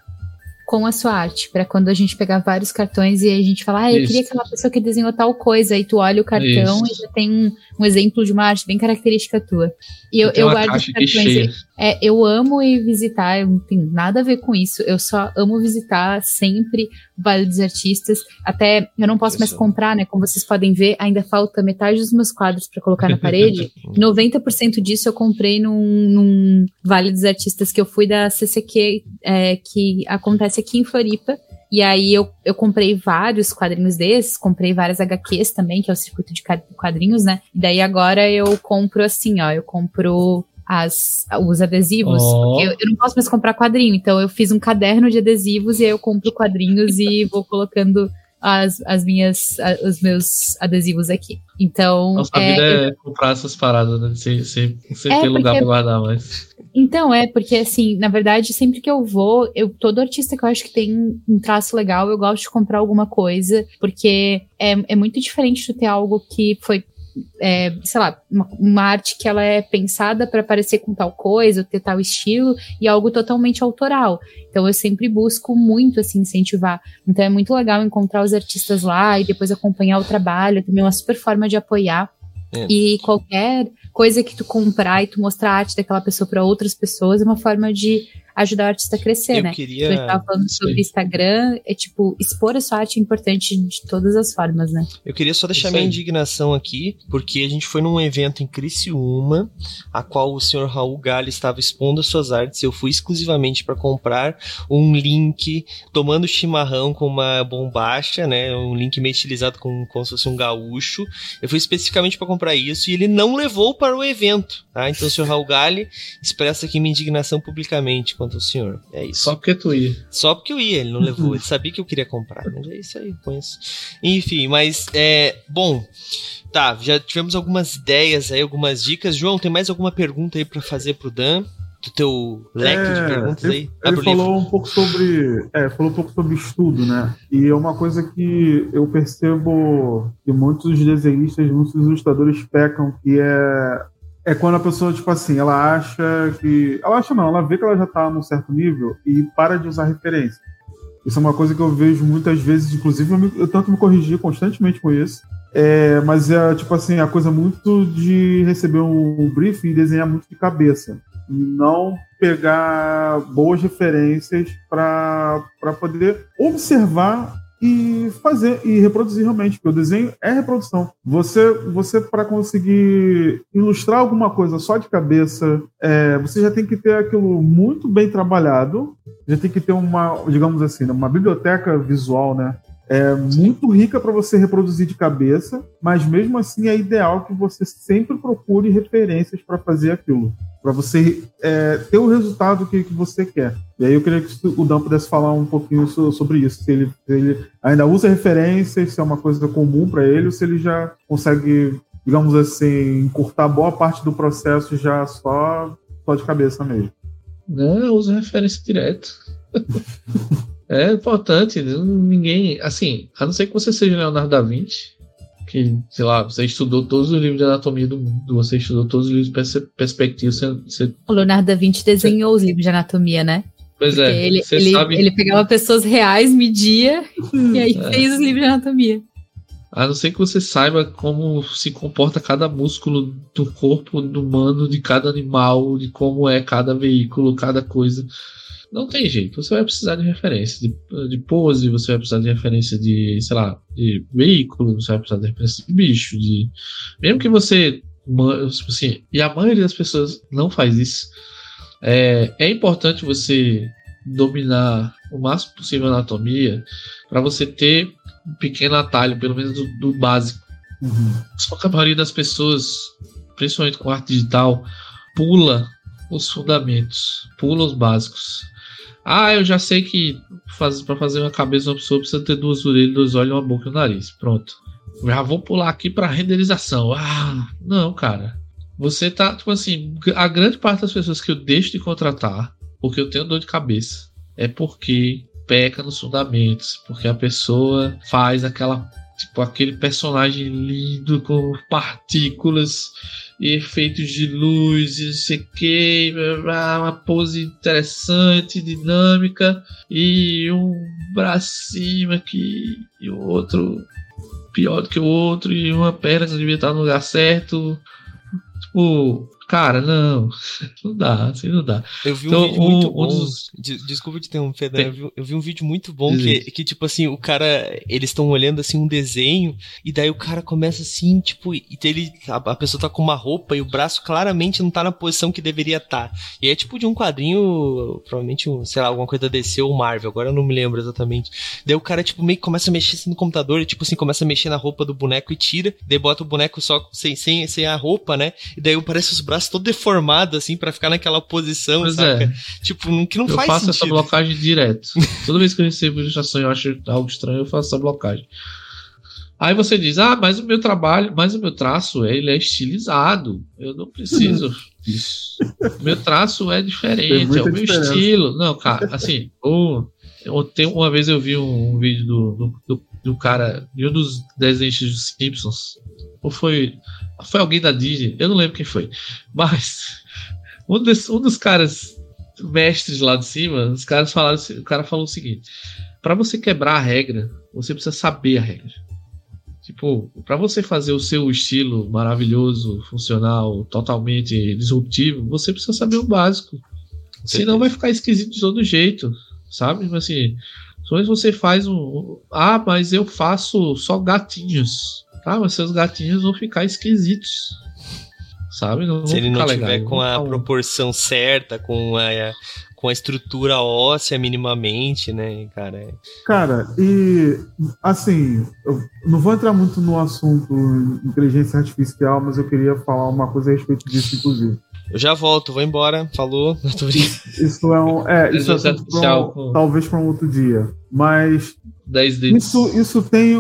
com a sua arte, para quando a gente pegar vários cartões e a gente falar, ah, eu Isso. queria aquela pessoa que desenhou tal coisa, aí tu olha o cartão Isso. e já tem um, um, exemplo de uma arte bem característica tua. E eu, eu guardo os cartões. É, eu amo ir visitar, eu não tenho nada a ver com isso. Eu só amo visitar sempre o Vale dos Artistas. Até eu não posso mais comprar, né? Como vocês podem ver, ainda falta metade dos meus quadros para colocar na parede. 90% disso eu comprei num, num, Vale dos Artistas que eu fui da CCQ, é, que acontece aqui em Floripa. E aí eu, eu comprei vários quadrinhos desses, comprei várias HQs também, que é o circuito de quadrinhos, né? E daí agora eu compro assim, ó, eu compro as, os adesivos. Oh. Eu, eu, não posso mais comprar quadrinho, então eu fiz um caderno de adesivos e aí eu compro quadrinhos e vou colocando as, as minhas, os meus adesivos aqui. Então. Nossa, a é, vida é eu... comprar essas paradas, né? Sem, sem, sem é ter lugar pra guardar mais. Então, é, porque assim, na verdade, sempre que eu vou, eu, todo artista que eu acho que tem um traço legal, eu gosto de comprar alguma coisa, porque é, é muito diferente de ter algo que foi é, sei lá, uma, uma, arte que ela é pensada para parecer com tal coisa, ter tal estilo, e algo totalmente autoral. Então eu sempre busco muito assim incentivar. Então é muito legal encontrar os artistas lá e depois acompanhar o trabalho, também é uma super forma de apoiar. É. E qualquer coisa que tu comprar e tu mostrar a arte daquela pessoa para outras pessoas é uma forma de ajudar o artista a crescer, eu né? Queria... A gente tava falando sobre Instagram, é tipo, expor a sua arte é importante de todas as formas, né? Eu queria só deixar minha indignação aqui, porque a gente foi num evento em Criciúma, a qual o senhor Raul Galho estava expondo as suas artes, eu fui exclusivamente para comprar um link tomando chimarrão com uma bombacha, né? Um link meio estilizado com, como se fosse um gaúcho. Eu fui especificamente para comprar isso e ele não levou para o evento, tá? Então, o senhor Raul Galho expressa aqui minha indignação publicamente quanto ao senhor. É isso. Só porque tu ia. Só porque eu ia, ele não levou. Ele sabia que eu queria comprar. Mas é isso aí, conheço. Enfim, mas é. Bom. Tá, já tivemos algumas ideias aí, algumas dicas. João, tem mais alguma pergunta aí para fazer pro Dan? do teu leque é, de perguntas ele, aí. Ele falou livro. um pouco sobre. É, falou um pouco sobre estudo, né? E é uma coisa que eu percebo que muitos desenhistas, muitos ilustradores pecam, que é. É quando a pessoa, tipo assim, ela acha que. Ela acha não, ela vê que ela já tá num certo nível e para de usar referência. Isso é uma coisa que eu vejo muitas vezes, inclusive eu, me, eu tento me corrigir constantemente com isso. É, mas é tipo assim, a coisa muito de receber um briefing e desenhar muito de cabeça não pegar boas referências para poder observar e fazer e reproduzir realmente, porque o desenho é reprodução. Você, você para conseguir ilustrar alguma coisa só de cabeça, é, você já tem que ter aquilo muito bem trabalhado, já tem que ter uma, digamos assim, uma biblioteca visual, né? É muito rica para você reproduzir de cabeça, mas mesmo assim é ideal que você sempre procure referências para fazer aquilo, para você é, ter o resultado que, que você quer. E aí eu queria que o Dan pudesse falar um pouquinho sobre isso, se ele, se ele ainda usa referências, se é uma coisa comum para ele, ou se ele já consegue, digamos assim, encurtar boa parte do processo já só, só de cabeça mesmo. Não, eu uso referência direto. É importante, ninguém. Assim, a não ser que você seja Leonardo da Vinci, que, sei lá, você estudou todos os livros de anatomia do mundo, você estudou todos os livros de perspectiva. Você, você... O Leonardo da Vinci desenhou você... os livros de anatomia, né? Pois Porque é. Ele, ele, sabe... ele pegava pessoas reais, media e aí é. fez os livros de anatomia. A não ser que você saiba como se comporta cada músculo do corpo humano, de cada animal, de como é cada veículo, cada coisa. Não tem jeito. Você vai precisar de referência de, de pose, você vai precisar de referência de, sei lá, de veículo, você vai precisar de referência de bicho, de. Mesmo que você. Tipo assim, e a maioria das pessoas não faz isso. É, é importante você dominar o máximo possível a anatomia para você ter um pequeno atalho, pelo menos do, do básico. Uhum. Só que a maioria das pessoas, principalmente com arte digital, pula os fundamentos, pula os básicos. Ah, eu já sei que faz, para fazer uma cabeça uma pessoa precisa ter duas orelhas, dois olhos, uma boca e um nariz. Pronto. Já vou pular aqui para renderização. Ah, não, cara. Você tá, tipo assim, a grande parte das pessoas que eu deixo de contratar, porque eu tenho dor de cabeça, é porque peca nos fundamentos, porque a pessoa faz aquela tipo aquele personagem lindo com partículas efeitos de luz não sei o que, uma pose interessante, dinâmica e um bracinho aqui e o outro pior do que o outro e uma perna que devia estar no lugar certo. Tipo, Cara, não. Não dá, assim não dá. Eu vi um então, vídeo um, muito bom. Um dos... Desculpa te interromper, né? eu, vi, eu vi um vídeo muito bom que, que, tipo assim, o cara. Eles estão olhando assim um desenho, e daí o cara começa assim, tipo, e ele. A, a, pessoa tá com uma roupa e o braço claramente não tá na posição que deveria estar. Tá. E é tipo de um quadrinho, provavelmente, sei lá, alguma coisa da DC ou Marvel, agora eu não me lembro exatamente. Daí o cara, tipo, meio que começa a mexer assim, no computador, e tipo assim, começa a mexer na roupa do boneco e tira, daí bota o boneco só sem, sem, sem a roupa, né? E daí parece os braços braço todo deformado, assim, para ficar naquela posição, pois saca? É. Tipo, que não eu faz faço essa blocagem direto. Toda vez que eu recebo ilustração e eu acho algo estranho, eu faço essa blocagem. Aí você diz, ah, mas o meu trabalho, mas o meu traço, ele é estilizado. Eu não preciso disso. meu traço é diferente, é o meu diferença. estilo. Não, cara, assim, ou, tem, uma vez eu vi um, um vídeo do, do, do, cara, de um dos desenhos dos Simpsons, ou foi foi alguém da Disney, eu não lembro quem foi. Mas um, des, um dos caras mestres lá de cima, os caras falaram, o cara falou o seguinte: para você quebrar a regra, você precisa saber a regra. Tipo, para você fazer o seu estilo maravilhoso, funcional, totalmente disruptivo, você precisa saber o básico. Senão vai ficar esquisito de todo jeito, sabe? Assim, só você faz um. Ah, mas eu faço só gatinhos. Tá, mas seus gatinhos vão ficar esquisitos. Sabe? Não Se ele não tiver legal, com a proporção certa, com a, com a estrutura óssea minimamente, né, cara? Cara, e assim, eu não vou entrar muito no assunto inteligência artificial, mas eu queria falar uma coisa a respeito disso, inclusive. Eu já volto, vou embora. Falou. Isso é um. É, isso é pra um, talvez para um outro dia. Mas 10 Isso, isso tem,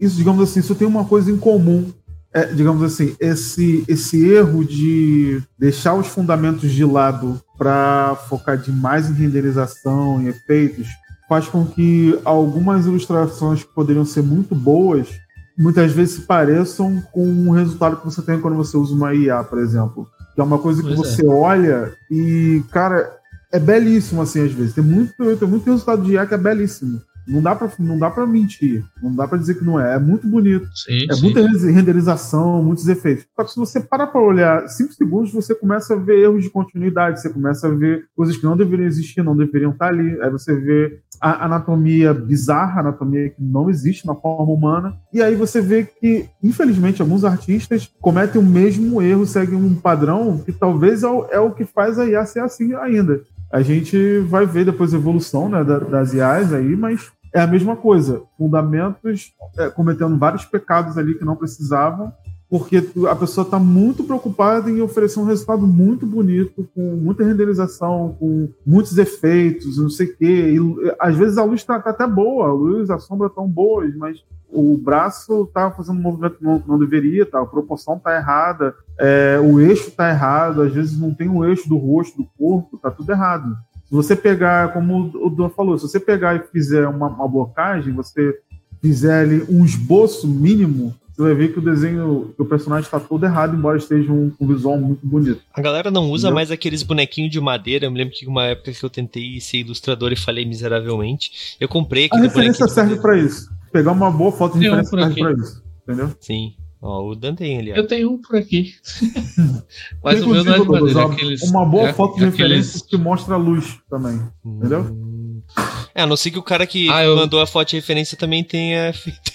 isso, digamos assim, isso tem uma coisa em comum é, digamos assim, esse, esse erro de deixar os fundamentos de lado para focar demais em renderização e efeitos faz com que algumas ilustrações que poderiam ser muito boas muitas vezes se pareçam com o resultado que você tem quando você usa uma IA, por exemplo. Que é uma coisa que pois você é. olha e, cara, é belíssimo assim às vezes. Tem muito, tem muito resultado de IA que é belíssimo. Não dá pra, não dá pra mentir. Não dá pra dizer que não é. É muito bonito. Sim, é sim. muita renderização, muitos efeitos. Só que se você parar pra olhar 5 segundos, você começa a ver erros de continuidade. Você começa a ver coisas que não deveriam existir, não deveriam estar ali. Aí você vê a anatomia bizarra, a anatomia que não existe na forma humana. E aí você vê que, infelizmente, alguns artistas cometem o mesmo erro, seguem um padrão que talvez é o, é o que faz a IA ser assim ainda. A gente vai ver depois a evolução né, das IAs aí, mas é a mesma coisa. Fundamentos é, cometendo vários pecados ali que não precisavam, porque a pessoa está muito preocupada em oferecer um resultado muito bonito, com muita renderização, com muitos efeitos, não sei o quê. E, às vezes a luz está tá até boa, a luz, a sombra estão boas, mas o braço está fazendo um movimento que não, não deveria, tá? a proporção está errada, é, o eixo está errado, às vezes não tem o eixo do rosto, do corpo, está tudo errado. Se você pegar, como o Dan falou, se você pegar e fizer uma, uma blocagem, você fizer ali um esboço mínimo, você vai ver que o desenho, que o personagem está todo errado, embora esteja um, um visual muito bonito. A galera não usa Entendeu? mais aqueles bonequinhos de madeira. Eu me lembro que uma época que eu tentei ser ilustrador e falei miseravelmente. Eu comprei aquele A referência serve para isso pegar uma boa foto de referência um pra isso. Entendeu? Sim. Ó, o Dan tem ali. Ó. Eu tenho um por aqui. Mas tem o meu não é de madeira, aqueles, Uma boa é, foto de aqueles... referência que mostra a luz também. Hum... Entendeu? É, a não ser que o cara que ah, eu... mandou a foto de referência também tenha feito,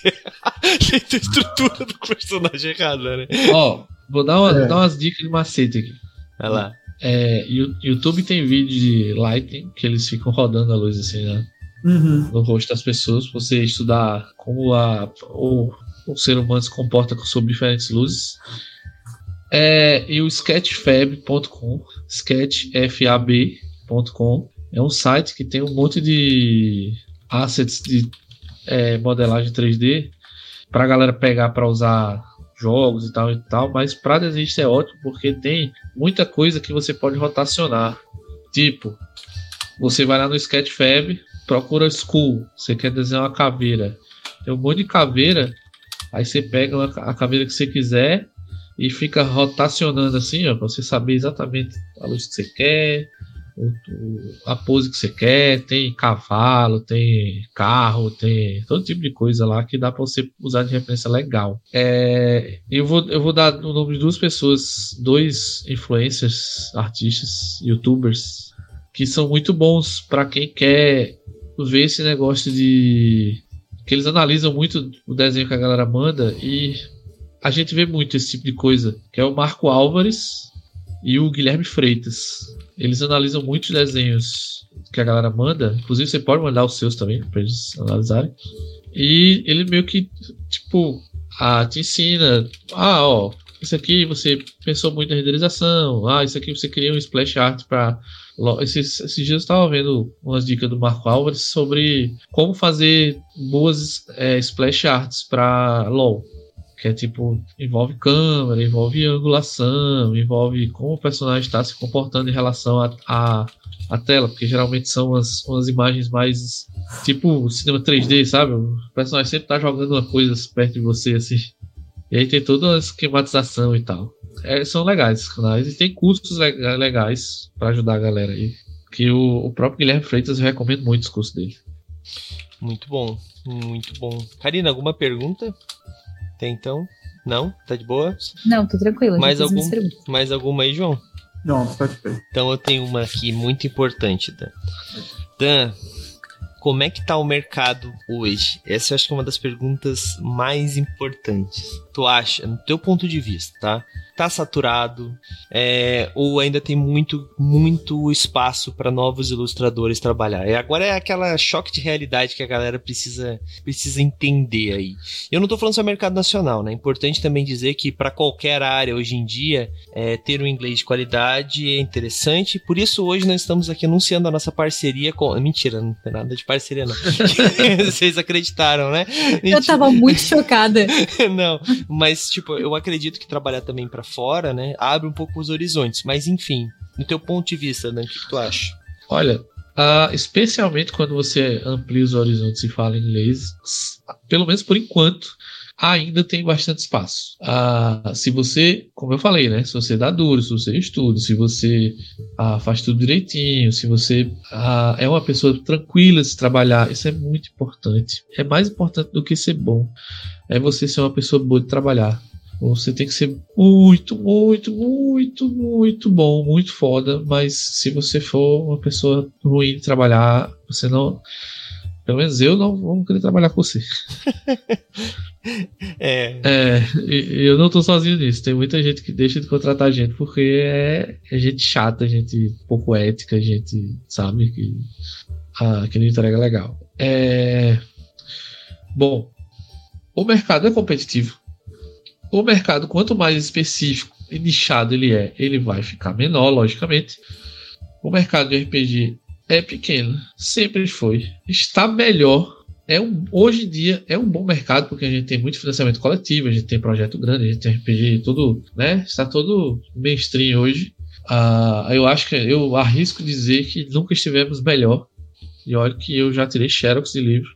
feito a estrutura do personagem errada, né? Ó, vou dar, uma, é. dar umas dicas de macete aqui. Vai lá. É, YouTube tem vídeo de lighting que eles ficam rodando a luz assim, né? uhum. no rosto das pessoas, você estudar como a, o, o ser humano se comporta sob diferentes luzes. É, e o sketchfab.com, sketchfab.com, é um site que tem um monte de assets de é, modelagem 3D para a galera pegar para usar jogos e tal e tal, mas para desenhista é ótimo porque tem muita coisa que você pode rotacionar. Tipo, você vai lá no Sketchfab, procura Skull, você quer desenhar uma caveira. Tem um monte de caveira, aí você pega a caveira que você quiser e fica rotacionando assim, ó, pra você saber exatamente a luz que você quer, a pose que você quer. Tem cavalo, tem carro, tem todo tipo de coisa lá que dá para você usar de referência legal. É, eu, vou, eu vou dar o nome de duas pessoas, dois influencers, artistas, youtubers, que são muito bons para quem quer ver esse negócio de. que eles analisam muito o desenho que a galera manda e a gente vê muito esse tipo de coisa, que é o Marco Álvares e o Guilherme Freitas. Eles analisam muitos desenhos que a galera manda, inclusive você pode mandar os seus também para eles analisarem. E ele meio que, tipo, ah, te ensina, ah, ó, isso aqui você pensou muito na renderização, ah, isso aqui você queria um splash art para esses, esses dias eu estava vendo umas dicas do Marco Álvares sobre como fazer boas é, splash arts para LoL. Que é tipo, envolve câmera, envolve angulação, envolve como o personagem está se comportando em relação à a, a, a, tela, porque geralmente são umas, umas imagens mais tipo cinema 3D, sabe? O personagem sempre está jogando uma coisa perto de você, assim. E aí tem toda uma esquematização e tal é, são legais esses canais e tem cursos legais para ajudar a galera aí. Que o, o, próprio Guilherme Freitas eu recomendo muito os cursos dele. Muito bom, muito bom. Karina, alguma pergunta? Tem então? Não? Tá de boa? Não, tô tranquila. Mais, algum, mais alguma aí, João? Não, tá de bem. Então eu tenho uma aqui muito importante, Dan. Dan, como é que tá o mercado hoje? Essa eu acho que é uma das perguntas mais importantes. Tu acha, no teu ponto de vista, tá? Tá saturado, é, ou ainda tem muito, muito espaço para novos ilustradores trabalhar. E agora é aquela choque de realidade que a galera precisa, precisa entender aí. Eu não tô falando só mercado nacional, né? É importante também dizer que para qualquer área hoje em dia, é, ter um inglês de qualidade é interessante. Por isso hoje nós estamos aqui anunciando a nossa parceria com. Mentira, não tem nada de parceria não. Vocês acreditaram, né? Eu tava muito chocada. não, mas tipo, eu acredito que trabalhar também para fora, né, abre um pouco os horizontes. Mas enfim, no teu ponto de vista, Dan, o que tu acha? Olha, Uh, especialmente quando você amplia os horizontes e fala inglês, pelo menos por enquanto, ainda tem bastante espaço. Uh, se você, como eu falei, né? Se você dá duro, se você estuda, se você uh, faz tudo direitinho, se você é uma pessoa tranquila de se trabalhar, isso é muito importante. É mais importante do que ser bom. É você ser uma pessoa boa de trabalhar. Você tem que ser muito, muito, muito, muito bom, muito foda, mas se você for uma pessoa ruim de trabalhar, você não. Pelo menos eu não vou querer trabalhar com você. é. é. Eu não tô sozinho nisso. Tem muita gente que deixa de contratar gente porque é, é gente chata, gente pouco ética, gente, sabe, que, ah, que não entrega legal. É. Bom, o mercado é competitivo o mercado, quanto mais específico e nichado ele é, ele vai ficar menor, logicamente. O mercado de RPG é pequeno, sempre foi. Está melhor. É um, hoje em dia é um bom mercado porque a gente tem muito financiamento coletivo, a gente tem projeto grande, a gente tem RPG, tudo, né? Está todo mainstream hoje. Uh, eu acho que eu arrisco dizer que nunca estivemos melhor. E olha que eu já tirei xerox de livro.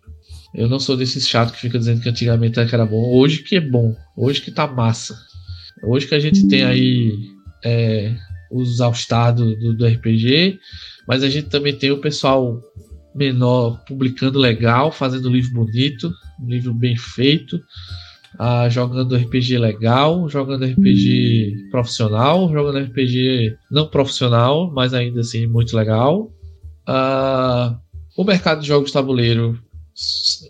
Eu não sou desses chato que fica dizendo que antigamente era bom. Hoje que é bom. Hoje que tá massa. Hoje que a gente tem aí é, os all do, do, RPG, mas a gente também tem o pessoal menor publicando legal, fazendo livro bonito, livro bem feito, ah, jogando RPG legal, jogando RPG profissional, jogando RPG não profissional, mas ainda assim muito legal. Ah, o mercado de jogos tabuleiro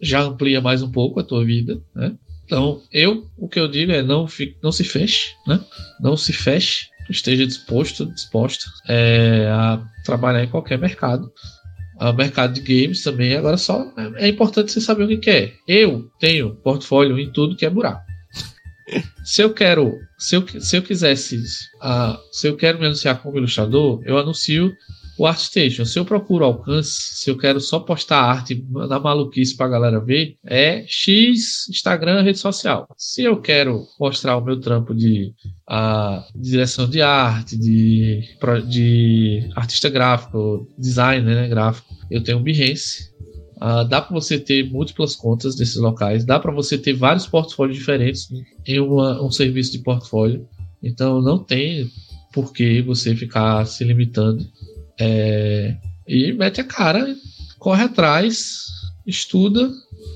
já amplia mais um pouco a tua vida, né? Então, eu, o que eu digo é não, fique, não se feche, né? Não se feche, esteja disposto, disposta é, a trabalhar em qualquer mercado. O mercado de games também, agora só é, é importante você saber o que quer. Eu tenho portfólio em tudo que é buraco. Se eu quero, se eu, se eu quisesse, uh, se eu quero me anunciar como ilustrador, eu anuncio o ArtStation, se eu procuro alcance, se eu quero só postar arte na maluquice pra galera ver, é X, Instagram, rede social. Se eu quero mostrar o meu trampo de, a, de direção de arte, de, de artista gráfico, designer né, gráfico, eu tenho o Behance. Uh, dá para você ter múltiplas contas desses locais, dá para você ter vários portfólios diferentes em uma, um serviço de portfólio. Então não tem por que você ficar se limitando é, e mete a cara, corre atrás, estuda,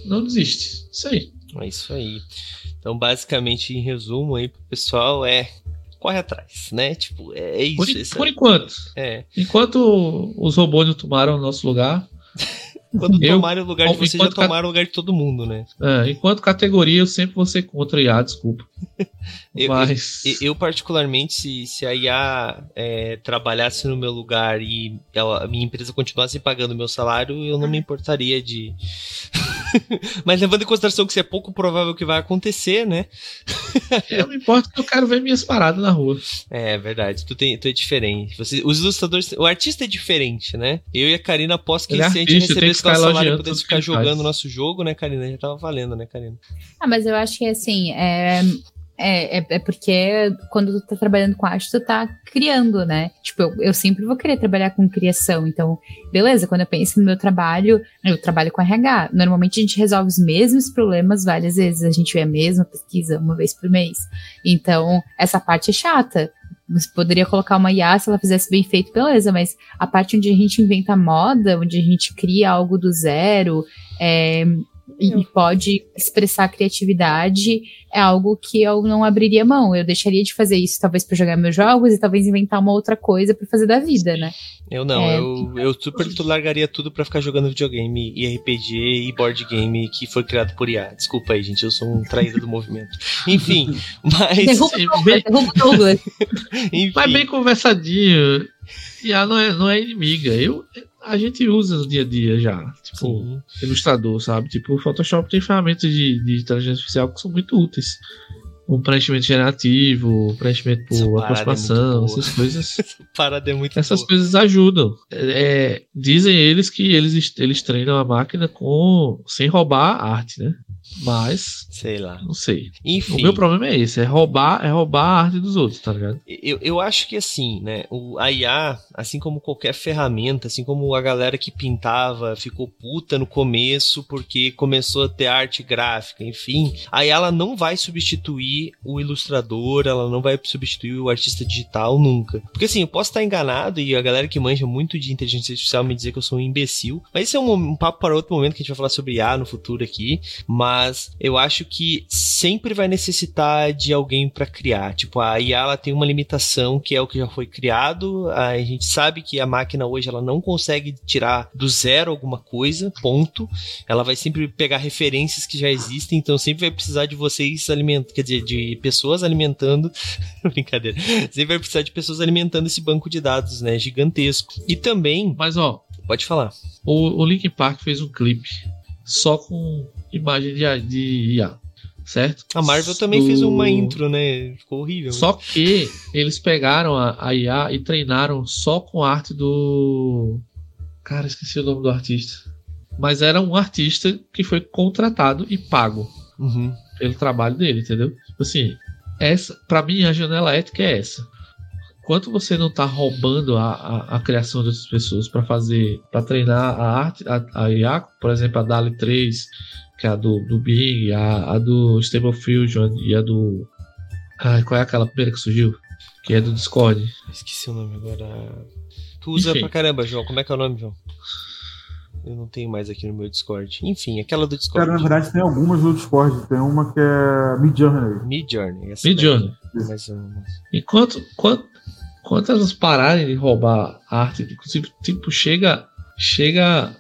não desiste. Isso aí. É isso aí. Então, basicamente, em resumo aí pro pessoal, é corre atrás, né? Tipo, é isso. Por, isso por enquanto. É. Enquanto os robôs não tomaram o nosso lugar, quando eu, tomarem o lugar de vocês, já tomaram o lugar de todo mundo, né? É, enquanto categoria, eu sempre vou ser contra IA, desculpa. Eu, Mas... eu, eu, particularmente, se, se a IA é, trabalhasse no meu lugar e ela, a minha empresa continuasse pagando meu salário, eu não me importaria de. Mas levando em consideração que isso é pouco provável que vai acontecer, né? eu me importo que eu quero ver minhas paradas na rua. É verdade, tu, tem, tu é diferente. Você, os ilustradores. O artista é diferente, né? Eu e a Karina aposto que é se a gente recebesse nosso salário e pudesse ficar jogando o nosso jogo, né, Karina? Já tava valendo, né, Karina? Ah, mas eu acho que assim, é, é, é, é, porque quando tu tá trabalhando com arte, tu tá criando, né? Tipo, eu, eu sempre vou querer trabalhar com criação. Então, beleza, quando eu penso no meu trabalho, eu trabalho com RH. Normalmente a gente resolve os mesmos problemas várias vezes. A gente vê a mesma pesquisa uma vez por mês. Então, essa parte é chata. Você poderia colocar uma IA se ela fizesse bem feito, beleza, mas a parte onde a gente inventa moda, onde a gente cria algo do zero, é, e pode expressar criatividade, é algo que eu não abriria mão. Eu deixaria de fazer isso, talvez, para jogar meus jogos e talvez inventar uma outra coisa para fazer da vida, né? Eu não, é, eu, eu super largaria tudo para ficar jogando videogame e RPG e board game que foi criado por IA. Desculpa aí, gente, eu sou um traído do movimento. Enfim, mas. Derruba Douglas, derruba Douglas. Mas bem conversadinho. IA não é, não é inimiga. Eu, a gente usa no dia a dia já. Tipo, Sim. ilustrador, sabe? Tipo, o Photoshop tem ferramentas de, de inteligência artificial que são muito úteis. O preenchimento generativo, o preenchimento por é aproximação, é essas coisas. parada é muito Essas boa. coisas ajudam. É, dizem eles que eles, eles treinam a máquina com sem roubar a arte, né? Mas. Sei lá. Não sei. Enfim. O meu problema é esse: é roubar, é roubar a arte dos outros, tá ligado? Eu, eu acho que assim, né? O, a IA, assim como qualquer ferramenta, assim como a galera que pintava ficou puta no começo porque começou a ter arte gráfica, enfim, a IA ela não vai substituir o ilustrador, ela não vai substituir o artista digital nunca. Porque assim, eu posso estar enganado e a galera que manja muito de inteligência artificial me dizer que eu sou um imbecil, mas esse é um, um papo para outro momento que a gente vai falar sobre IA no futuro aqui. Mas mas eu acho que sempre vai necessitar de alguém para criar. Tipo, a IA ela tem uma limitação que é o que já foi criado. A gente sabe que a máquina hoje ela não consegue tirar do zero alguma coisa, ponto. Ela vai sempre pegar referências que já existem, então sempre vai precisar de vocês alimentando, quer dizer, de pessoas alimentando. Brincadeira. Sempre vai precisar de pessoas alimentando esse banco de dados, né? Gigantesco. E também. Mas ó. Pode falar. O, o Link Park fez um clipe só com imagem de, de IA. Certo? A Marvel também fez uma intro, né? Ficou horrível. Só que eles pegaram a, a IA e treinaram só com a arte do. Cara, esqueci o nome do artista. Mas era um artista que foi contratado e pago uhum. pelo trabalho dele, entendeu? Tipo assim, essa, para mim, a janela ética é essa. Quanto você não tá roubando a, a, a criação de outras pessoas para fazer, para treinar a arte, a, a IA, por exemplo, a DALI 3, que é a do, do Bing, a, a do Stable Fusion e a do. Ai, qual é aquela primeira que surgiu? Que é do Discord. Esqueci o nome agora. Tu usa Enfim. pra caramba, João. Como é que é o nome, João? Eu não tenho mais aqui no meu Discord. Enfim, aquela do Discord. Cara, na verdade tem algumas no Discord. Tem uma que é Midjourney. Midjourney. Midjourney. Enquanto, quanto, quanto elas pararem de roubar arte, inclusive, tipo, chega, chega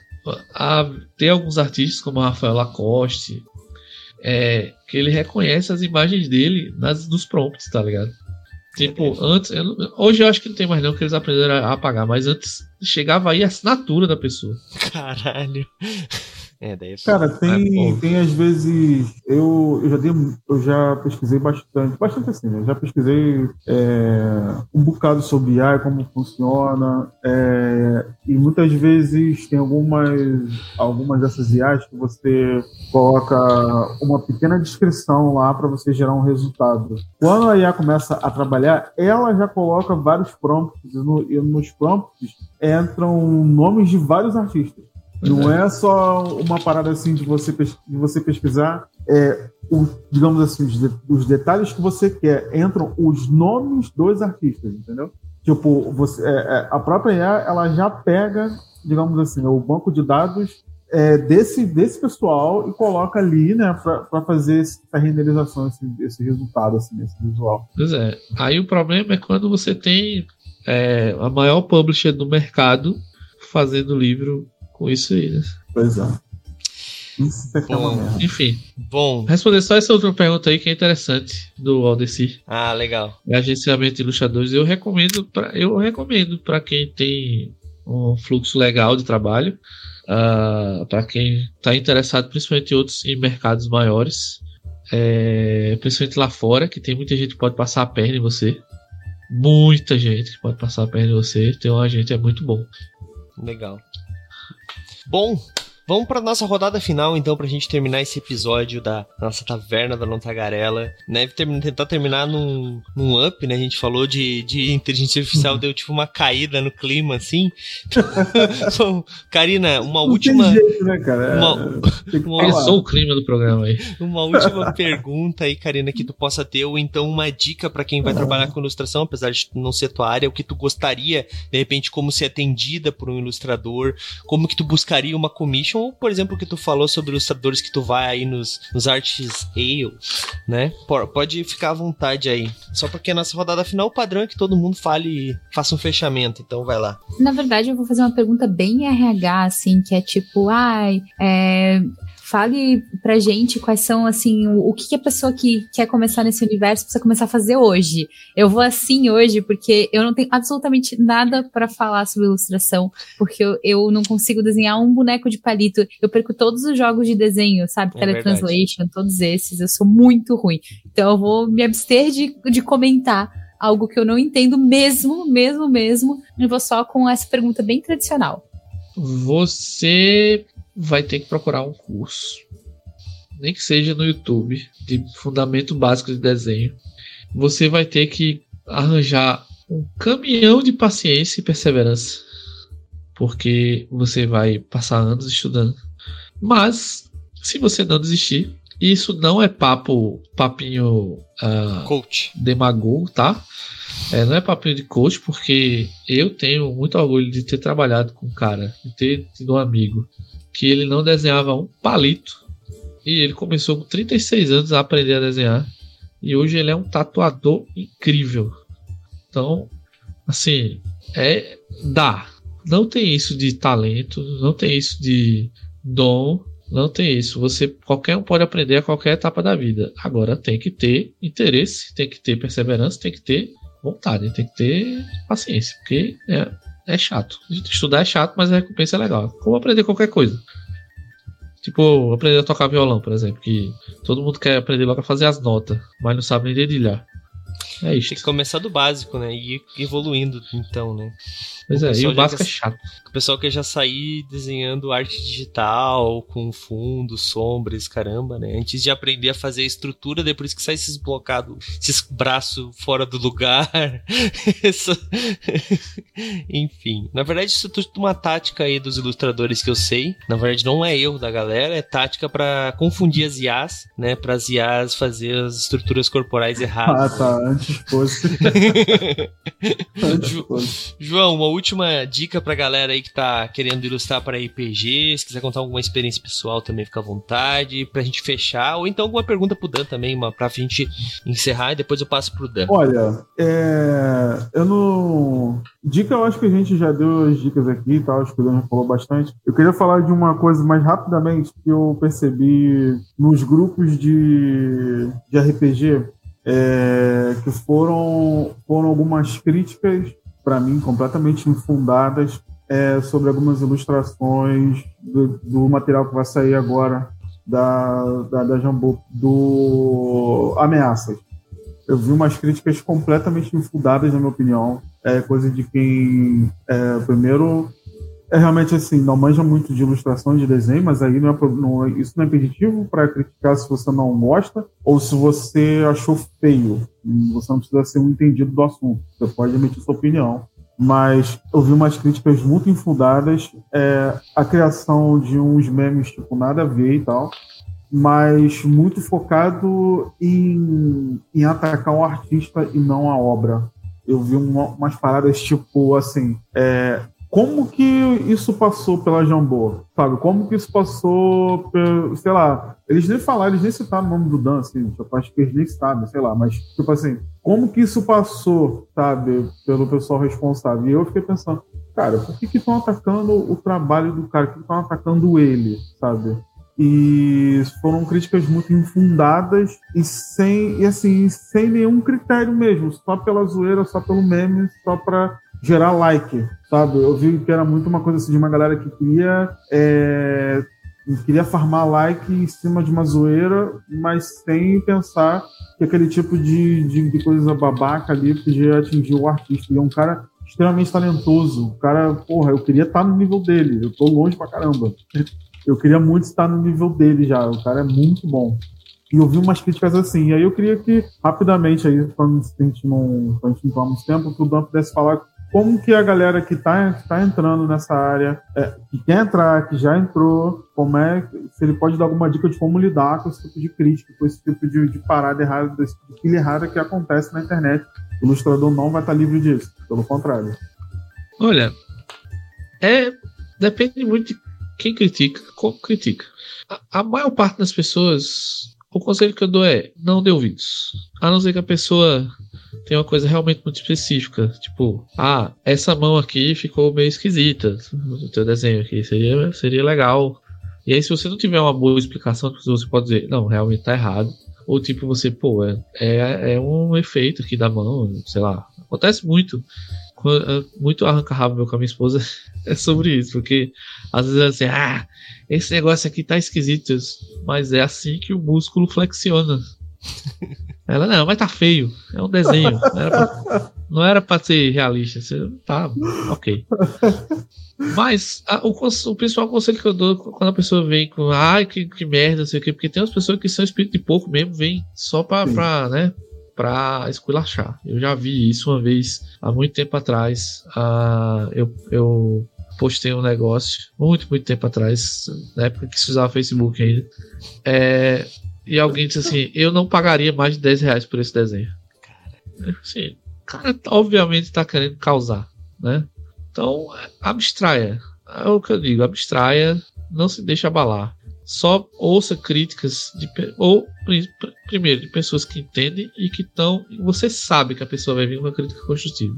a ter alguns artistas como Rafael Lacoste, é, que ele reconhece as imagens dele nas, nos prompts, tá ligado? Tipo, antes, eu hoje eu acho que não tem mais não, que eles aprenderam a apagar, mas antes chegava aí a assinatura da pessoa. Caralho. É, daí é Cara, tem, é, tem às vezes. Eu, eu, já dei, eu já pesquisei bastante, bastante assim, né? Já pesquisei é, um bocado sobre IA, como funciona. É, e muitas vezes tem algumas, algumas dessas IAs que você coloca uma pequena descrição lá para você gerar um resultado. Quando a IA começa a trabalhar, ela já coloca vários prompts, e, no, e nos prompts entram nomes de vários artistas. Não é. é só uma parada assim de você, de você pesquisar, é, o, digamos assim, os, de, os, detalhes que você quer. Entram os nomes dos artistas, entendeu? Tipo, você, é, é, a própria IA, ela já pega, digamos assim, o banco de dados é, desse, desse pessoal e coloca ali, né, para fazer essa renderização, esse, esse resultado, assim, esse visual. Pois é. Aí o problema é quando você tem a maior publisher do mercado fazendo livro com isso aí, né? Pois é. Isso é Bom, enfim. Bom. Responder só essa outra pergunta aí que é interessante do Aldeci. Ah, legal. É agenciamento de ilustradores. Eu recomendo para eu recomendo para quem tem um fluxo legal de trabalho, uh, ah, para quem está interessado principalmente em outros em mercados maiores, é, principalmente lá fora, que tem muita gente que pode passar a perna em você. Muita gente que pode passar a perna em você. Tem um agente é muito bom. Legal. Bom, Vamos para nossa rodada final, então, para a gente terminar esse episódio da nossa taverna da Não Tagarela, né? Tentar terminar num, num up, né? A gente falou de, de inteligência artificial, uhum. deu tipo uma caída no clima, assim. Bom, Karina, uma Não última. Jeito, né, cara? Uma, uma, o clima do programa aí. Uma última pergunta aí, Karina, que tu possa ter, ou então uma dica para quem vai trabalhar com ilustração, apesar de não ser tua área, o que tu gostaria, de repente, como ser atendida por um ilustrador, como que tu buscaria uma commission Ou, por exemplo, que tu falou sobre ilustradores que tu vai aí nos, nos artes ale, né? Pode ficar à vontade aí. Só porque nessa rodada final o padrão é que todo mundo fale e faça um fechamento, então vai lá. Na verdade, eu vou fazer uma pergunta bem RH, assim, que é tipo, ai, é, Fale pra gente quais são, assim, o, o que, que, a pessoa que quer começar nesse universo precisa começar a fazer hoje. Eu vou assim hoje porque eu não tenho absolutamente nada para falar sobre ilustração, porque eu, eu não consigo desenhar um boneco de palito. Eu perco todos os jogos de desenho, sabe? É Teletranslation, verdade. todos esses. Eu sou muito ruim. Então eu vou me abster de, de comentar algo que eu não entendo mesmo, mesmo, mesmo. E vou só com essa pergunta bem tradicional. Você vai ter que procurar um curso, nem que seja no YouTube, de fundamento básico de desenho. Você vai ter que arranjar um caminhão de paciência e perseverança, porque você vai passar anos estudando. Mas, se você não desistir, isso não é papo, papinho uh, coach, demagogo, tá? É, não é papinho de coach, porque eu tenho muito orgulho de ter trabalhado com um cara, de ter tido um amigo que ele não desenhava um palito. E ele começou com 36 anos a aprender a desenhar. E hoje ele é um tatuador incrível. Então, assim, é dá. Não tem isso de talento, não tem isso de dom, não tem isso. Você qualquer um pode aprender a qualquer etapa da vida. Agora tem que ter interesse, tem que ter perseverança, tem que ter vontade, tem que ter paciência, porque é, é chato. Estudar é chato, mas a recompensa é legal. Como aprender qualquer coisa. Tipo, aprender a tocar violão, por exemplo, que todo mundo quer aprender logo a fazer as notas, mas não sabe nem dedilhar. É isso. Tem que começar do básico, né? E ir evoluindo, então, né? Pois o é, e o básico é chato. O pessoal quer já sair desenhando arte digital, com fundo, sombras, caramba, né? Antes de aprender a fazer a estrutura, depois que sai esses blocados, esses braços fora do lugar. Enfim. Na verdade, isso é tudo uma tática aí dos ilustradores que eu sei. Na verdade, não é erro da galera, é tática para confundir as IAs, né? Para as IAs fazer as estruturas corporais erradas. Ah, tá. Antes fosse. Antes fosse. João, uma última dica pra galera aí que tá querendo ilustrar para RPG, se quiser contar alguma experiência pessoal também fica à vontade, pra gente fechar, ou então alguma pergunta pro Dan também, uma, pra gente encerrar e depois eu passo pro Dan. Olha, é... eu não... Dica, eu acho que a gente já deu as dicas aqui e tal, acho que o Dan já falou bastante. Eu queria falar de uma coisa mais rapidamente que eu percebi nos grupos de, de RPG, é, que foram, foram algumas críticas para mim, completamente infundadas é, sobre algumas ilustrações do, do, material que vai sair agora da, da, da do Ameaças. Eu vi umas críticas completamente infundadas, na minha opinião. É coisa de quem, é, primeiro, é realmente assim, não manja muito de ilustração de desenho, mas aí não é, não, isso não é impeditivo para criticar se você não gosta ou se você achou feio. Você não precisa ser um entendido do assunto. Você pode emitir sua opinião. Mas eu vi umas críticas muito infundadas, é, a criação de uns memes tipo nada a ver e tal, mas muito focado em, em atacar o artista e não a obra. Eu vi uma, umas paradas tipo assim, é, como que isso passou pela Jambô? Sabe? Como que isso passou, pelo, sei lá, eles nem falaram, eles nem citaram o nome do Dan, assim, eu acho que eles nem sabem, sei lá, mas, tipo assim, como que isso passou, sabe, pelo pessoal responsável? E eu fiquei pensando, cara, por que estão atacando o trabalho do cara? Por que estão atacando ele, sabe? E foram críticas muito infundadas e sem, e assim, sem nenhum critério mesmo, só pela zoeira, só pelo meme, só pra gerar like, sabe? Eu vi que era muito uma coisa assim de uma galera que queria é, queria farmar like em cima de uma zoeira, mas sem pensar que aquele tipo de, de, de coisa babaca ali podia atingir o artista. E é um cara extremamente talentoso. O cara, porra, eu queria estar no nível dele. Eu tô longe pra caramba. Eu queria muito estar no nível dele já. O cara é muito bom. E eu vi umas críticas assim. E aí eu queria que, rapidamente, aí, quando a gente não, quando a gente não toma muito tempo, que o Dan pudesse falar como que a galera que está tá entrando nessa área, é, que quer entrar, que já entrou, como é, se ele pode dar alguma dica de como lidar com esse tipo de crítica, com esse tipo de, de parada errada, desse tipo errada que acontece na internet. O ilustrador não vai estar livre disso, pelo contrário. Olha, é depende muito de quem critica, como critica. A, a maior parte das pessoas, o conselho que eu dou é não dê ouvidos. A não ser que a pessoa tem uma coisa realmente muito específica. Tipo, ah, essa mão aqui ficou meio esquisita no teu desenho aqui. Seria, seria legal. E aí, se você não tiver uma boa explicação, você pode dizer, não, realmente tá errado. Ou tipo, você, pô, é, é, é um efeito aqui da mão, sei lá. Acontece muito. Muito arranca-rabo meu com a minha esposa é sobre isso, porque às vezes é assim, ah, esse negócio aqui tá esquisito, mas é assim que o músculo flexiona. Ela, não, mas tá feio. É um desenho. Não era pra, não era pra ser realista. Você, tá, ok. Mas a, o, o principal conselho que eu dou quando a pessoa vem com, ai, que, que merda, não sei o quê, porque tem umas pessoas que são espírito de pouco mesmo, vem só pra, pra, né, pra esculachar. Eu já vi isso uma vez, há muito tempo atrás. Uh, eu, eu postei um negócio, muito, muito tempo atrás, na época que se usava Facebook ainda. É, e alguém disse assim: Eu não pagaria mais de 10 reais por esse desenho. Assim, o cara obviamente está querendo causar, né? Então, abstraia. É o que eu digo: abstraia, não se deixe abalar. Só ouça críticas de, ou primeiro de pessoas que entendem e que estão. Você sabe que a pessoa vai vir com uma crítica construtiva.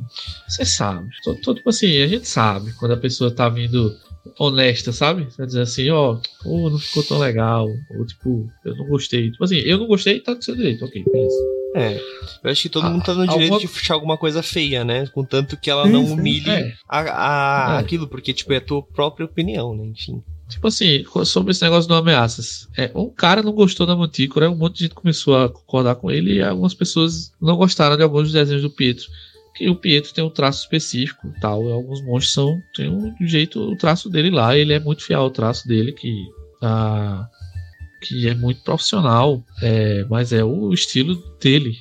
Você sabe. Todo, todo, tipo assim, a gente sabe quando a pessoa está vindo honesta, sabe? Tá dizendo assim, ó, oh, não ficou tão legal, ou tipo, eu não gostei. Tipo assim, eu não gostei, tá do seu direito, ok, beleza. É, eu acho que todo ah, mundo tá no direito alguma... de puxar alguma coisa feia, né? Contanto que ela não humilhe é. a, a é. aquilo, porque, tipo, é a tua própria opinião, né? Enfim. Tipo assim, sobre esse negócio do ameaças. É, um cara não gostou da Mantícora, um monte de gente começou a concordar com ele e algumas pessoas não gostaram de alguns desenhos do Pietro que o Pietro tem um traço específico, tal. Alguns monstros são tem um jeito, o traço dele lá, ele é muito fiel ao traço dele que ah, que é muito profissional, é, mas é o estilo dele,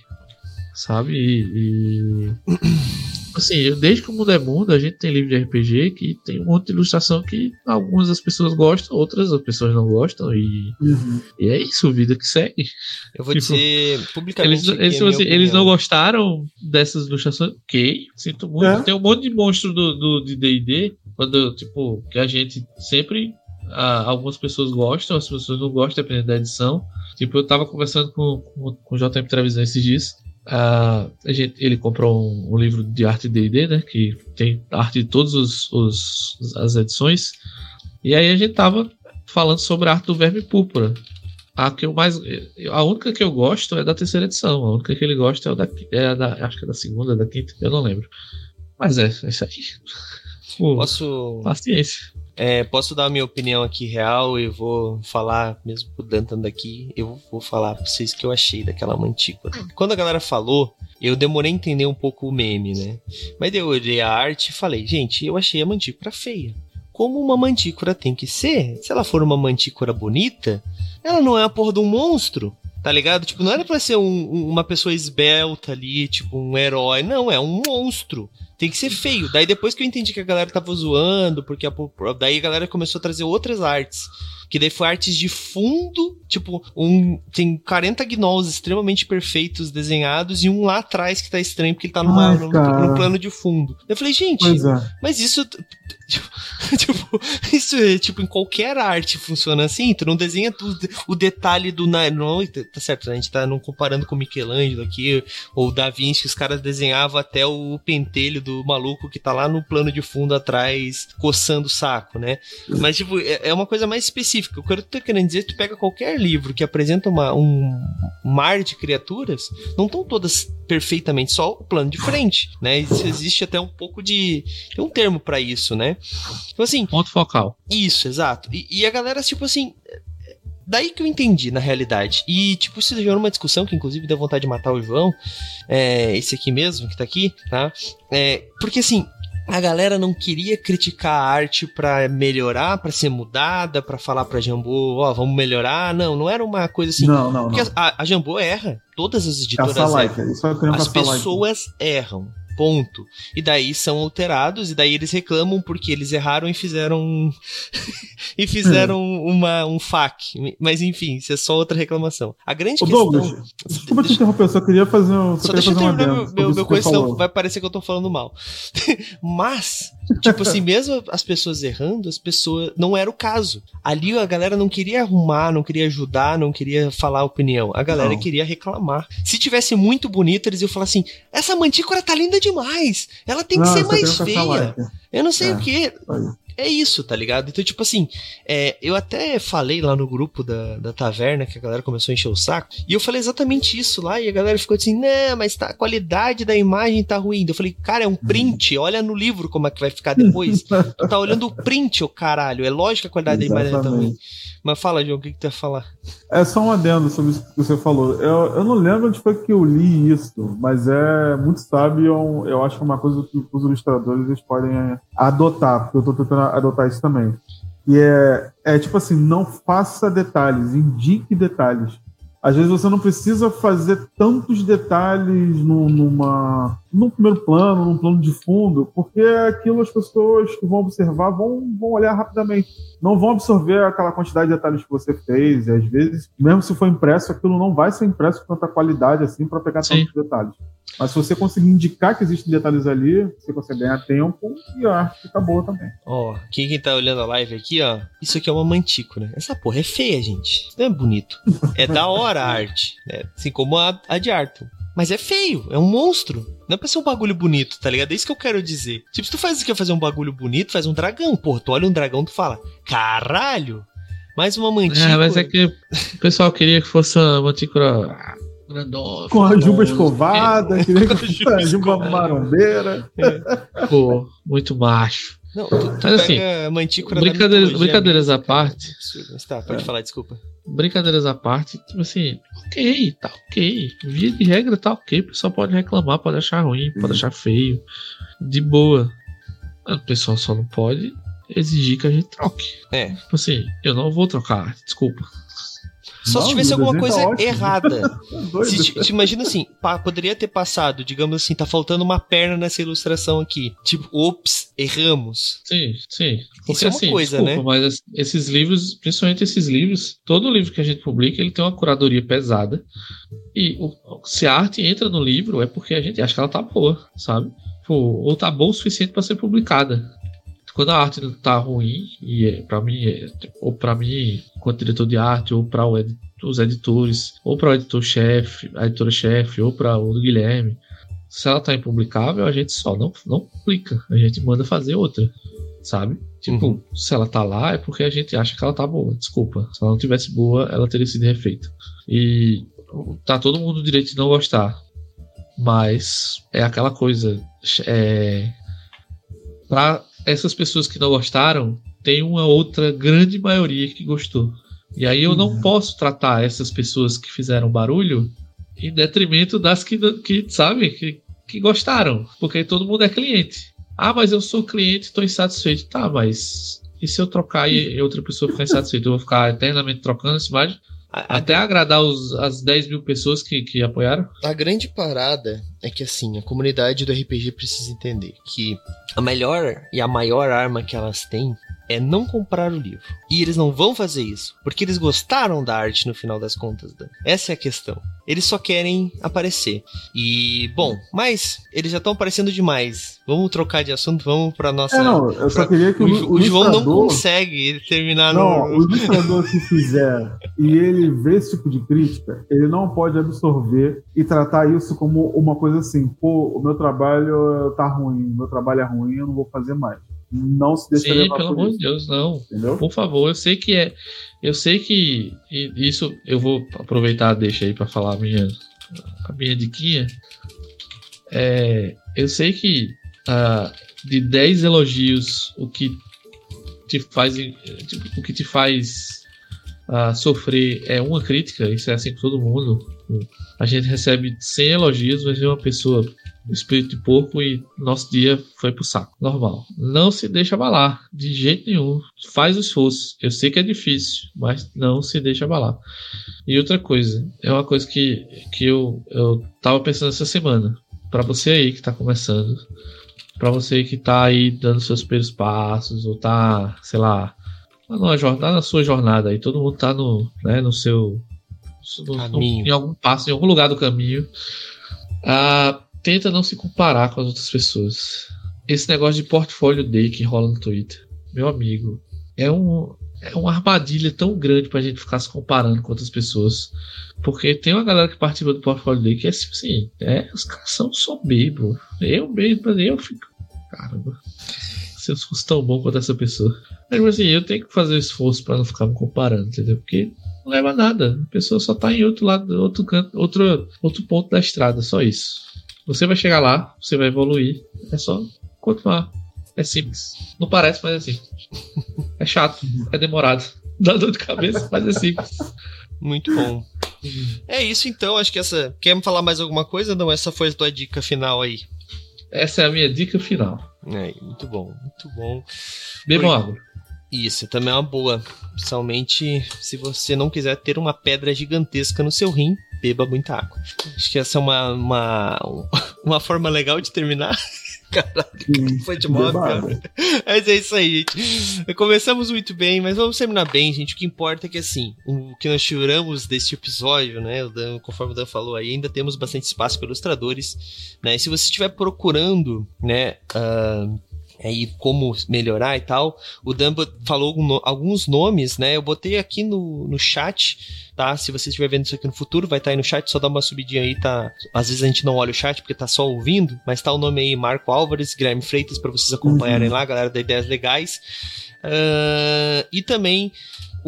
sabe? E, e assim, desde que o mundo é mundo, a gente tem livro de RPG que tem um monte de ilustração que algumas das pessoas gostam, outras as pessoas não gostam, e, uhum. e é isso, vida que segue. Eu vou tipo, dizer publicamente. Eles, eles, eles não gostaram dessas ilustrações? Ok, sinto muito. É. Tem um monte de monstro do, do, de DD, quando, tipo, que a gente sempre. Ah, algumas pessoas gostam, as pessoas não gostam, dependendo da edição. Tipo, eu tava conversando com, com, com o JM Televisão esses dias. Uh, gente, ele comprou um, um, livro de arte D&D, né? Que tem arte de todas as edições. E aí a gente tava falando sobre a arte do Verme Púrpura. A que eu mais, a única que eu gosto é da terceira edição. A única que ele gosta é, da, é da, acho que é da segunda, da quinta, eu não lembro. Mas é, é isso aí. Pô, Posso. Paciência. É, posso dar a minha opinião aqui real e vou falar, mesmo o Dantan daqui, eu vou falar pra vocês o que eu achei daquela mantícora. Quando a galera falou, eu demorei a entender um pouco o meme, né? Mas eu olhei a arte e falei, gente, eu achei a mantícora feia. Como uma mantícora tem que ser? Se ela for uma mantícora bonita, ela não é a porra de um monstro. Tá ligado? Tipo, não era pra ser um, uma pessoa esbelta ali, tipo, um herói. Não, é um monstro tem que ser feio. Daí depois que eu entendi que a galera tava zoando, porque a, daí a galera começou a trazer outras artes. Que daí foi artes de fundo, tipo, um tem 40 gnolls extremamente perfeitos desenhados e um lá atrás que tá estranho porque ele tá numa, Ai, no, no, plano de fundo. Eu falei, gente, é. mas isso tipo, isso é, tipo, em qualquer arte funciona assim, tu não desenha tudo, o detalhe do não, tá certo, a gente tá não comparando com Michelangelo aqui, ou Da Vinci, que os caras desenhavam até o pentelho do maluco que tá lá no plano de fundo atrás, coçando o saco, né? Mas, tipo, é, é uma coisa mais específica. O que eu tô querendo dizer, tu pega qualquer livro que apresenta uma, um mar de criaturas, não estão todas perfeitamente, só o plano de frente, né? Isso existe até um pouco de. Tem um termo para isso, né? Então, assim. Ponto focal. Isso, exato. E, e, a galera, tipo assim. Daí que eu entendi, na realidade. E, tipo, isso gerou uma discussão que, inclusive, deu vontade de matar o João. É, esse aqui mesmo, que tá aqui, tá? É, porque, assim, a galera não queria criticar a arte para melhorar, para ser mudada, para falar pra Jambô, ó, oh, vamos melhorar. Não, não era uma coisa assim. Não, não, porque não. A, a Jambô erra. Todas as editoras erram. As pessoas erram. Ponto. E daí são alterados, e daí eles reclamam porque eles erraram e fizeram. e fizeram hum. uma, um FAQ. Mas enfim, isso é só outra reclamação. A grande Ô, questão. Douglas, desculpa te interromper, eu só queria fazer um. Só, só deixa eu terminar meu, meu, meu coisa, senão vai parecer que eu tô falando mal. Mas tipo assim, mesmo as pessoas errando, as pessoas. Não era o caso. Ali a galera não queria arrumar, não queria ajudar, não queria falar opinião. A galera não. queria reclamar. Se tivesse muito bonito, eles iam falar assim: essa mantícora tá linda demais. Ela tem que não, ser mais feia. Eu não sei é. o que é isso, tá ligado? Então, tipo assim, é, eu até falei lá no grupo da, da taverna que a galera começou a encher o saco, e eu falei exatamente isso lá, e a galera ficou assim, né, mas tá, a qualidade da imagem tá ruim. Eu falei, cara, é um print, olha no livro como é que vai ficar depois. tu tá olhando o print, ô caralho, é lógico que a qualidade exatamente. da imagem tá ruim. Mas fala, João, o que, que tu ia falar? É só um adendo sobre isso que você falou. Eu, eu não lembro onde foi que eu li isso, mas é muito sábio. Eu, eu acho que é uma coisa que os ilustradores eles podem adotar, porque eu tô tentando adotar isso também. E é, é tipo assim, não faça detalhes, indique detalhes. Às vezes você não precisa fazer tantos detalhes no, numa, num primeiro plano, num plano de fundo, porque aquilo as pessoas que vão observar vão, vão olhar rapidamente. Não vão absorver aquela quantidade de detalhes que você fez. E às vezes, mesmo se for impresso, aquilo não vai ser impresso com tanta qualidade assim para pegar Sim. tantos detalhes. Mas se você conseguir indicar que existem detalhes ali, você consegue ganhar tempo e a arte fica boa também. Ó, oh, quem, quem tá olhando a live aqui, ó, isso aqui é uma mantícora. Essa porra é feia, gente. Isso não é bonito. É da hora a arte, né? Assim como a, a de Arthur. Mas é feio, é um monstro. Não é pra ser um bagulho bonito, tá ligado? É isso que eu quero dizer. Tipo, se tu faz isso que fazer um bagulho bonito, faz um dragão. Porra, tu olha um dragão, tu fala, caralho! Mais uma mantícora. É, mas é que o pessoal queria que fosse uma mantícora grandona. Com a juba escovada, que nem com a juba marombeira. É. Pô, muito macho. Não, tu, tu Mas assim, mantícora brincadeiras, brincadeiras à parte. Tá, pode é. falar, desculpa. Brincadeiras à parte, tipo assim, ok, tá ok. Via de regra tá ok. O pessoal pode reclamar, pode achar ruim, pode achar feio. De boa. O pessoal só não pode exigir que a gente troque. É. Tipo assim, eu não vou trocar, desculpa. Só se tivesse alguma coisa tá errada. se, te, imagina assim, pá, poderia ter passado, digamos assim, tá faltando uma perna nessa ilustração aqui. Tipo, ops, erramos. Sim, sim. Porque, Isso é uma assim, coisa, desculpa, né? Mas esses livros, principalmente esses livros, todo livro que a gente publica, ele tem uma curadoria pesada. E o, se a arte entra no livro, é porque a gente acha que ela tá boa, sabe? Pô, ou tá boa o suficiente para ser publicada quando a arte tá ruim, e é, para mim, é, ou para mim, quanto diretor de arte, ou para os editores, ou para o editor-chefe, a editora-chefe, ou para o Guilherme, se ela tá impublicável, a gente só não, não publica, a gente manda fazer outra, sabe? Tipo, uhum. se ela tá lá é porque a gente acha que ela tá boa, desculpa. Se ela não tivesse boa, ela teria sido refeita. E tá todo mundo direito de não gostar. Mas é aquela coisa. É, pra essas pessoas que não gostaram, tem uma outra grande maioria que gostou. E aí eu não uhum. posso tratar essas pessoas que fizeram barulho em detrimento das que, que sabe, que, que gostaram. Porque todo mundo é cliente. Ah, mas eu sou cliente, estou insatisfeito. Tá, mas e se eu trocar e outra pessoa ficar insatisfeita? Eu vou ficar eternamente trocando essa imagem? Até agradar os, as 10 mil pessoas que, que apoiaram? A grande parada é que, assim, a comunidade do RPG precisa entender que a melhor e a maior arma que elas têm é não comprar o livro. E eles não vão fazer isso, porque eles gostaram da arte no final das contas. Dan. Essa é a questão. Eles só querem aparecer. E, bom, mas eles já estão aparecendo demais. Vamos trocar de assunto, vamos pra nossa. Não, eu só queria que o, o, o João não consegue terminar não, no. O ilustrador que fizer e ele vê esse tipo de crítica, ele não pode absorver e tratar isso como uma coisa assim, pô, o meu trabalho tá ruim, meu trabalho é ruim, eu não vou fazer mais não se deixe Sim, pelo amor de Deus, não. Entendeu? Por favor, eu sei que é. Eu sei que isso eu vou aproveitar, deixa aí para falar a minha, a minha diquinha. É, eu sei que uh, de 10 elogios, o que te faz, o que te faz uh, sofrer é uma crítica, isso é assim com todo mundo. A gente recebe 100 elogios, mas vem uma pessoa espírito de porco e nosso dia foi pro saco. Normal. Não se deixa abalar, de jeito nenhum. Faz o esforço. Eu sei que é difícil, mas não se deixa abalar. E outra coisa, é uma coisa que, que eu, eu tava pensando essa semana. para você aí que tá começando, para você que tá aí dando seus primeiros passos, ou tá, sei lá, na, jornada, na sua jornada aí, todo mundo tá no, né, no seu. No, no, em algum passo, em algum lugar do caminho. Ah, tenta não se comparar com as outras pessoas. esse negócio de portfólio day que rola no Twitter, meu amigo, é um é uma armadilha tão grande pra gente ficar se comparando com outras pessoas. Porque tem uma galera que participa do portfólio day que é assim, é, os caras são soberbos. Eu mesmo, eu fico. Caramba, se eu fosse tão bom quanto essa pessoa. Mas assim, eu tenho que fazer esforço para não ficar me comparando, entendeu? Porque não leva a nada. A pessoa só tá em outro lado, outro canto, outro, outro ponto da estrada, só isso. Você vai chegar lá, você vai evoluir. É só continuar. É simples. Não parece, mas é simples. É chato, é demorado. Dá dor de cabeça, mas é simples. Muito bom. É isso então, acho que essa. Quer falar mais alguma coisa? Não, essa foi a tua dica final aí. Essa é a minha dica final. É, muito bom, muito bom. Bebam água. Isso, também é uma boa. Principalmente se você não quiser ter uma pedra gigantesca no seu rim, beba muita água. Acho que essa é uma, uma, uma forma legal de terminar. Caralho, foi de modo, cara. Mas é isso aí, gente. Começamos muito bem, mas vamos terminar bem, gente. O que importa é que, assim, o que nós tiramos deste episódio, né? O Dan, conforme o Dan falou aí, ainda temos bastante espaço para ilustradores, né? E se você estiver procurando, né? Uh, aí como melhorar e tal. O Dumbo falou alguns nomes, né? Eu botei aqui no, no chat, tá? Se você estiver vendo isso aqui no futuro, vai estar tá aí no chat, só dá uma subidinha aí, tá? Às vezes a gente não olha o chat porque tá só ouvindo, mas tá o nome aí Marco Álvares, Guilherme Freitas para vocês acompanharem uhum. lá, galera da Ideias Legais. Uh, e também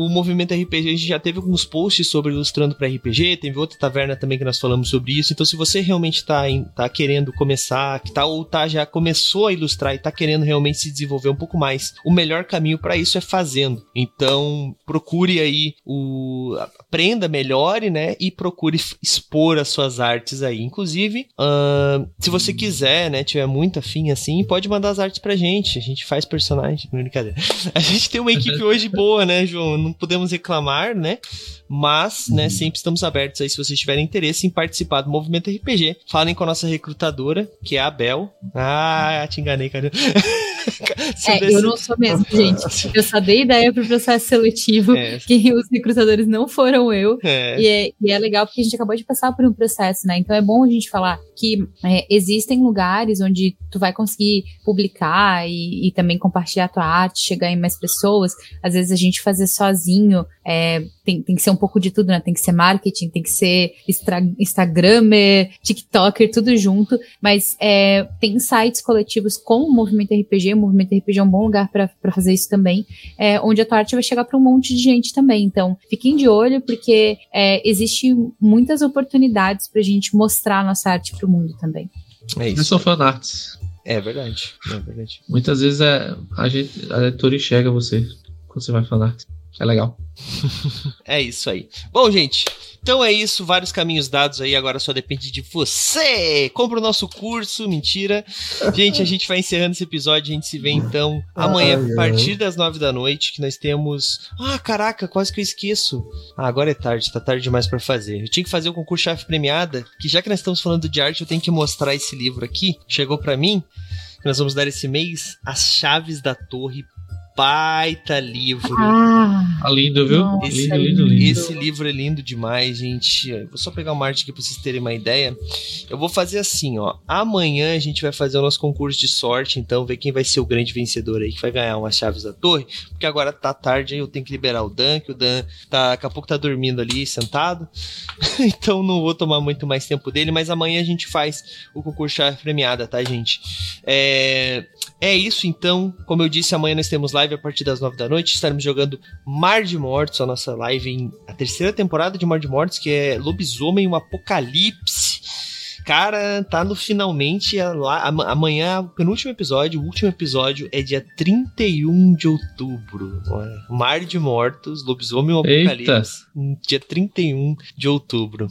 o movimento RPG, a gente já teve alguns posts sobre ilustrando para RPG, teve outra taverna também que nós falamos sobre isso. Então, se você realmente está tá querendo começar, que tá, ou tá, já começou a ilustrar e está querendo realmente se desenvolver um pouco mais, o melhor caminho para isso é fazendo. Então, procure aí o. aprenda, melhore, né? E procure expor as suas artes aí. Inclusive, uh, se você quiser, né, tiver muito afim assim, pode mandar as artes pra gente. A gente faz personagem. Brincadeira. A gente tem uma equipe hoje boa, né, João? Não podemos reclamar, né? Mas, né, uhum. sempre estamos abertos aí se vocês tiverem interesse em participar do movimento RPG. Falem com a nossa recrutadora, que é a Bel. Ah, te enganei, cara. é, eu não sou mesmo, gente. Eu só dei ideia pro processo seletivo, é. que os recrutadores não foram eu. É. E, é, e é legal porque a gente acabou de passar por um processo, né? Então é bom a gente falar que é, existem lugares onde tu vai conseguir publicar e, e também compartilhar a tua arte, chegar em mais pessoas. Às vezes a gente fazer sozinho é, tem, tem que ser um pouco de tudo, né? Tem que ser marketing, tem que ser Instagramer, TikToker, tudo junto. Mas é, tem sites coletivos com o Movimento RPG. O Movimento RPG é um bom lugar para fazer isso também, é, onde a tua arte vai chegar para um monte de gente também. Então, fiquem de olho, porque é, existe muitas oportunidades para a gente mostrar a nossa arte para o mundo também. É isso. Eu sou fanarts. É verdade, é verdade. Muitas vezes é, a, gente, a leitora enxerga você quando você vai falar. É legal. é isso aí. Bom, gente, então é isso. Vários caminhos dados aí. Agora só depende de você. Compra o nosso curso. Mentira. Gente, a gente vai encerrando esse episódio. A gente se vê então amanhã, a partir das nove da noite. Que nós temos. Ah, caraca, quase que eu esqueço. Ah, agora é tarde. Tá tarde demais para fazer. Eu tinha que fazer o concurso chave premiada. Que já que nós estamos falando de arte, eu tenho que mostrar esse livro aqui. Chegou para mim. Nós vamos dar esse mês As Chaves da Torre baita livro. Ah, tá lindo, viu? Nossa, esse, lindo, lindo, lindo. Esse livro é lindo demais, gente. Vou só pegar uma arte aqui pra vocês terem uma ideia. Eu vou fazer assim, ó. Amanhã a gente vai fazer o nosso concurso de sorte, então ver quem vai ser o grande vencedor aí, que vai ganhar umas chaves da torre. Porque agora tá tarde, aí eu tenho que liberar o Dan, que o Dan tá, daqui a pouco tá dormindo ali, sentado. então não vou tomar muito mais tempo dele, mas amanhã a gente faz o concurso chave premiada, tá, gente? É, é isso então. Como eu disse, amanhã nós temos live live a partir das 9 da noite. Estaremos jogando Mar de Mortos, a nossa live em a terceira temporada de Mar de Mortos, que é Lobisomem, um Apocalipse. Cara, tá no finalmente lá, amanhã, o penúltimo episódio, o último episódio é dia 31 de outubro. Mar de Mortos, Lobisomem ou Apocalipse. Dia 31 de outubro.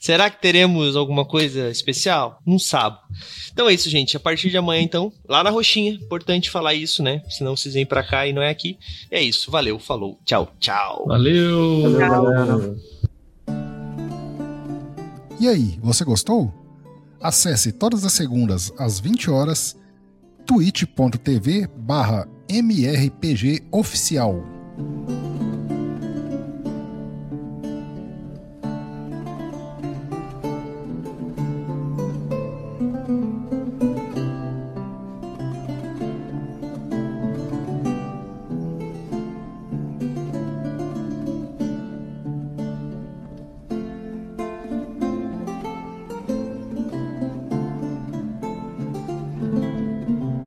Será que teremos alguma coisa especial? Não sabe. Então é isso, gente. A partir de amanhã, então, lá na Roxinha. Importante falar isso, né? Senão vocês vêm pra cá e não é aqui. É isso. Valeu, falou. Tchau, tchau. Valeu. Valeu, E aí, você gostou? Acesse todas as segundas às 20 horas twitch.tv barra mrpgoficial.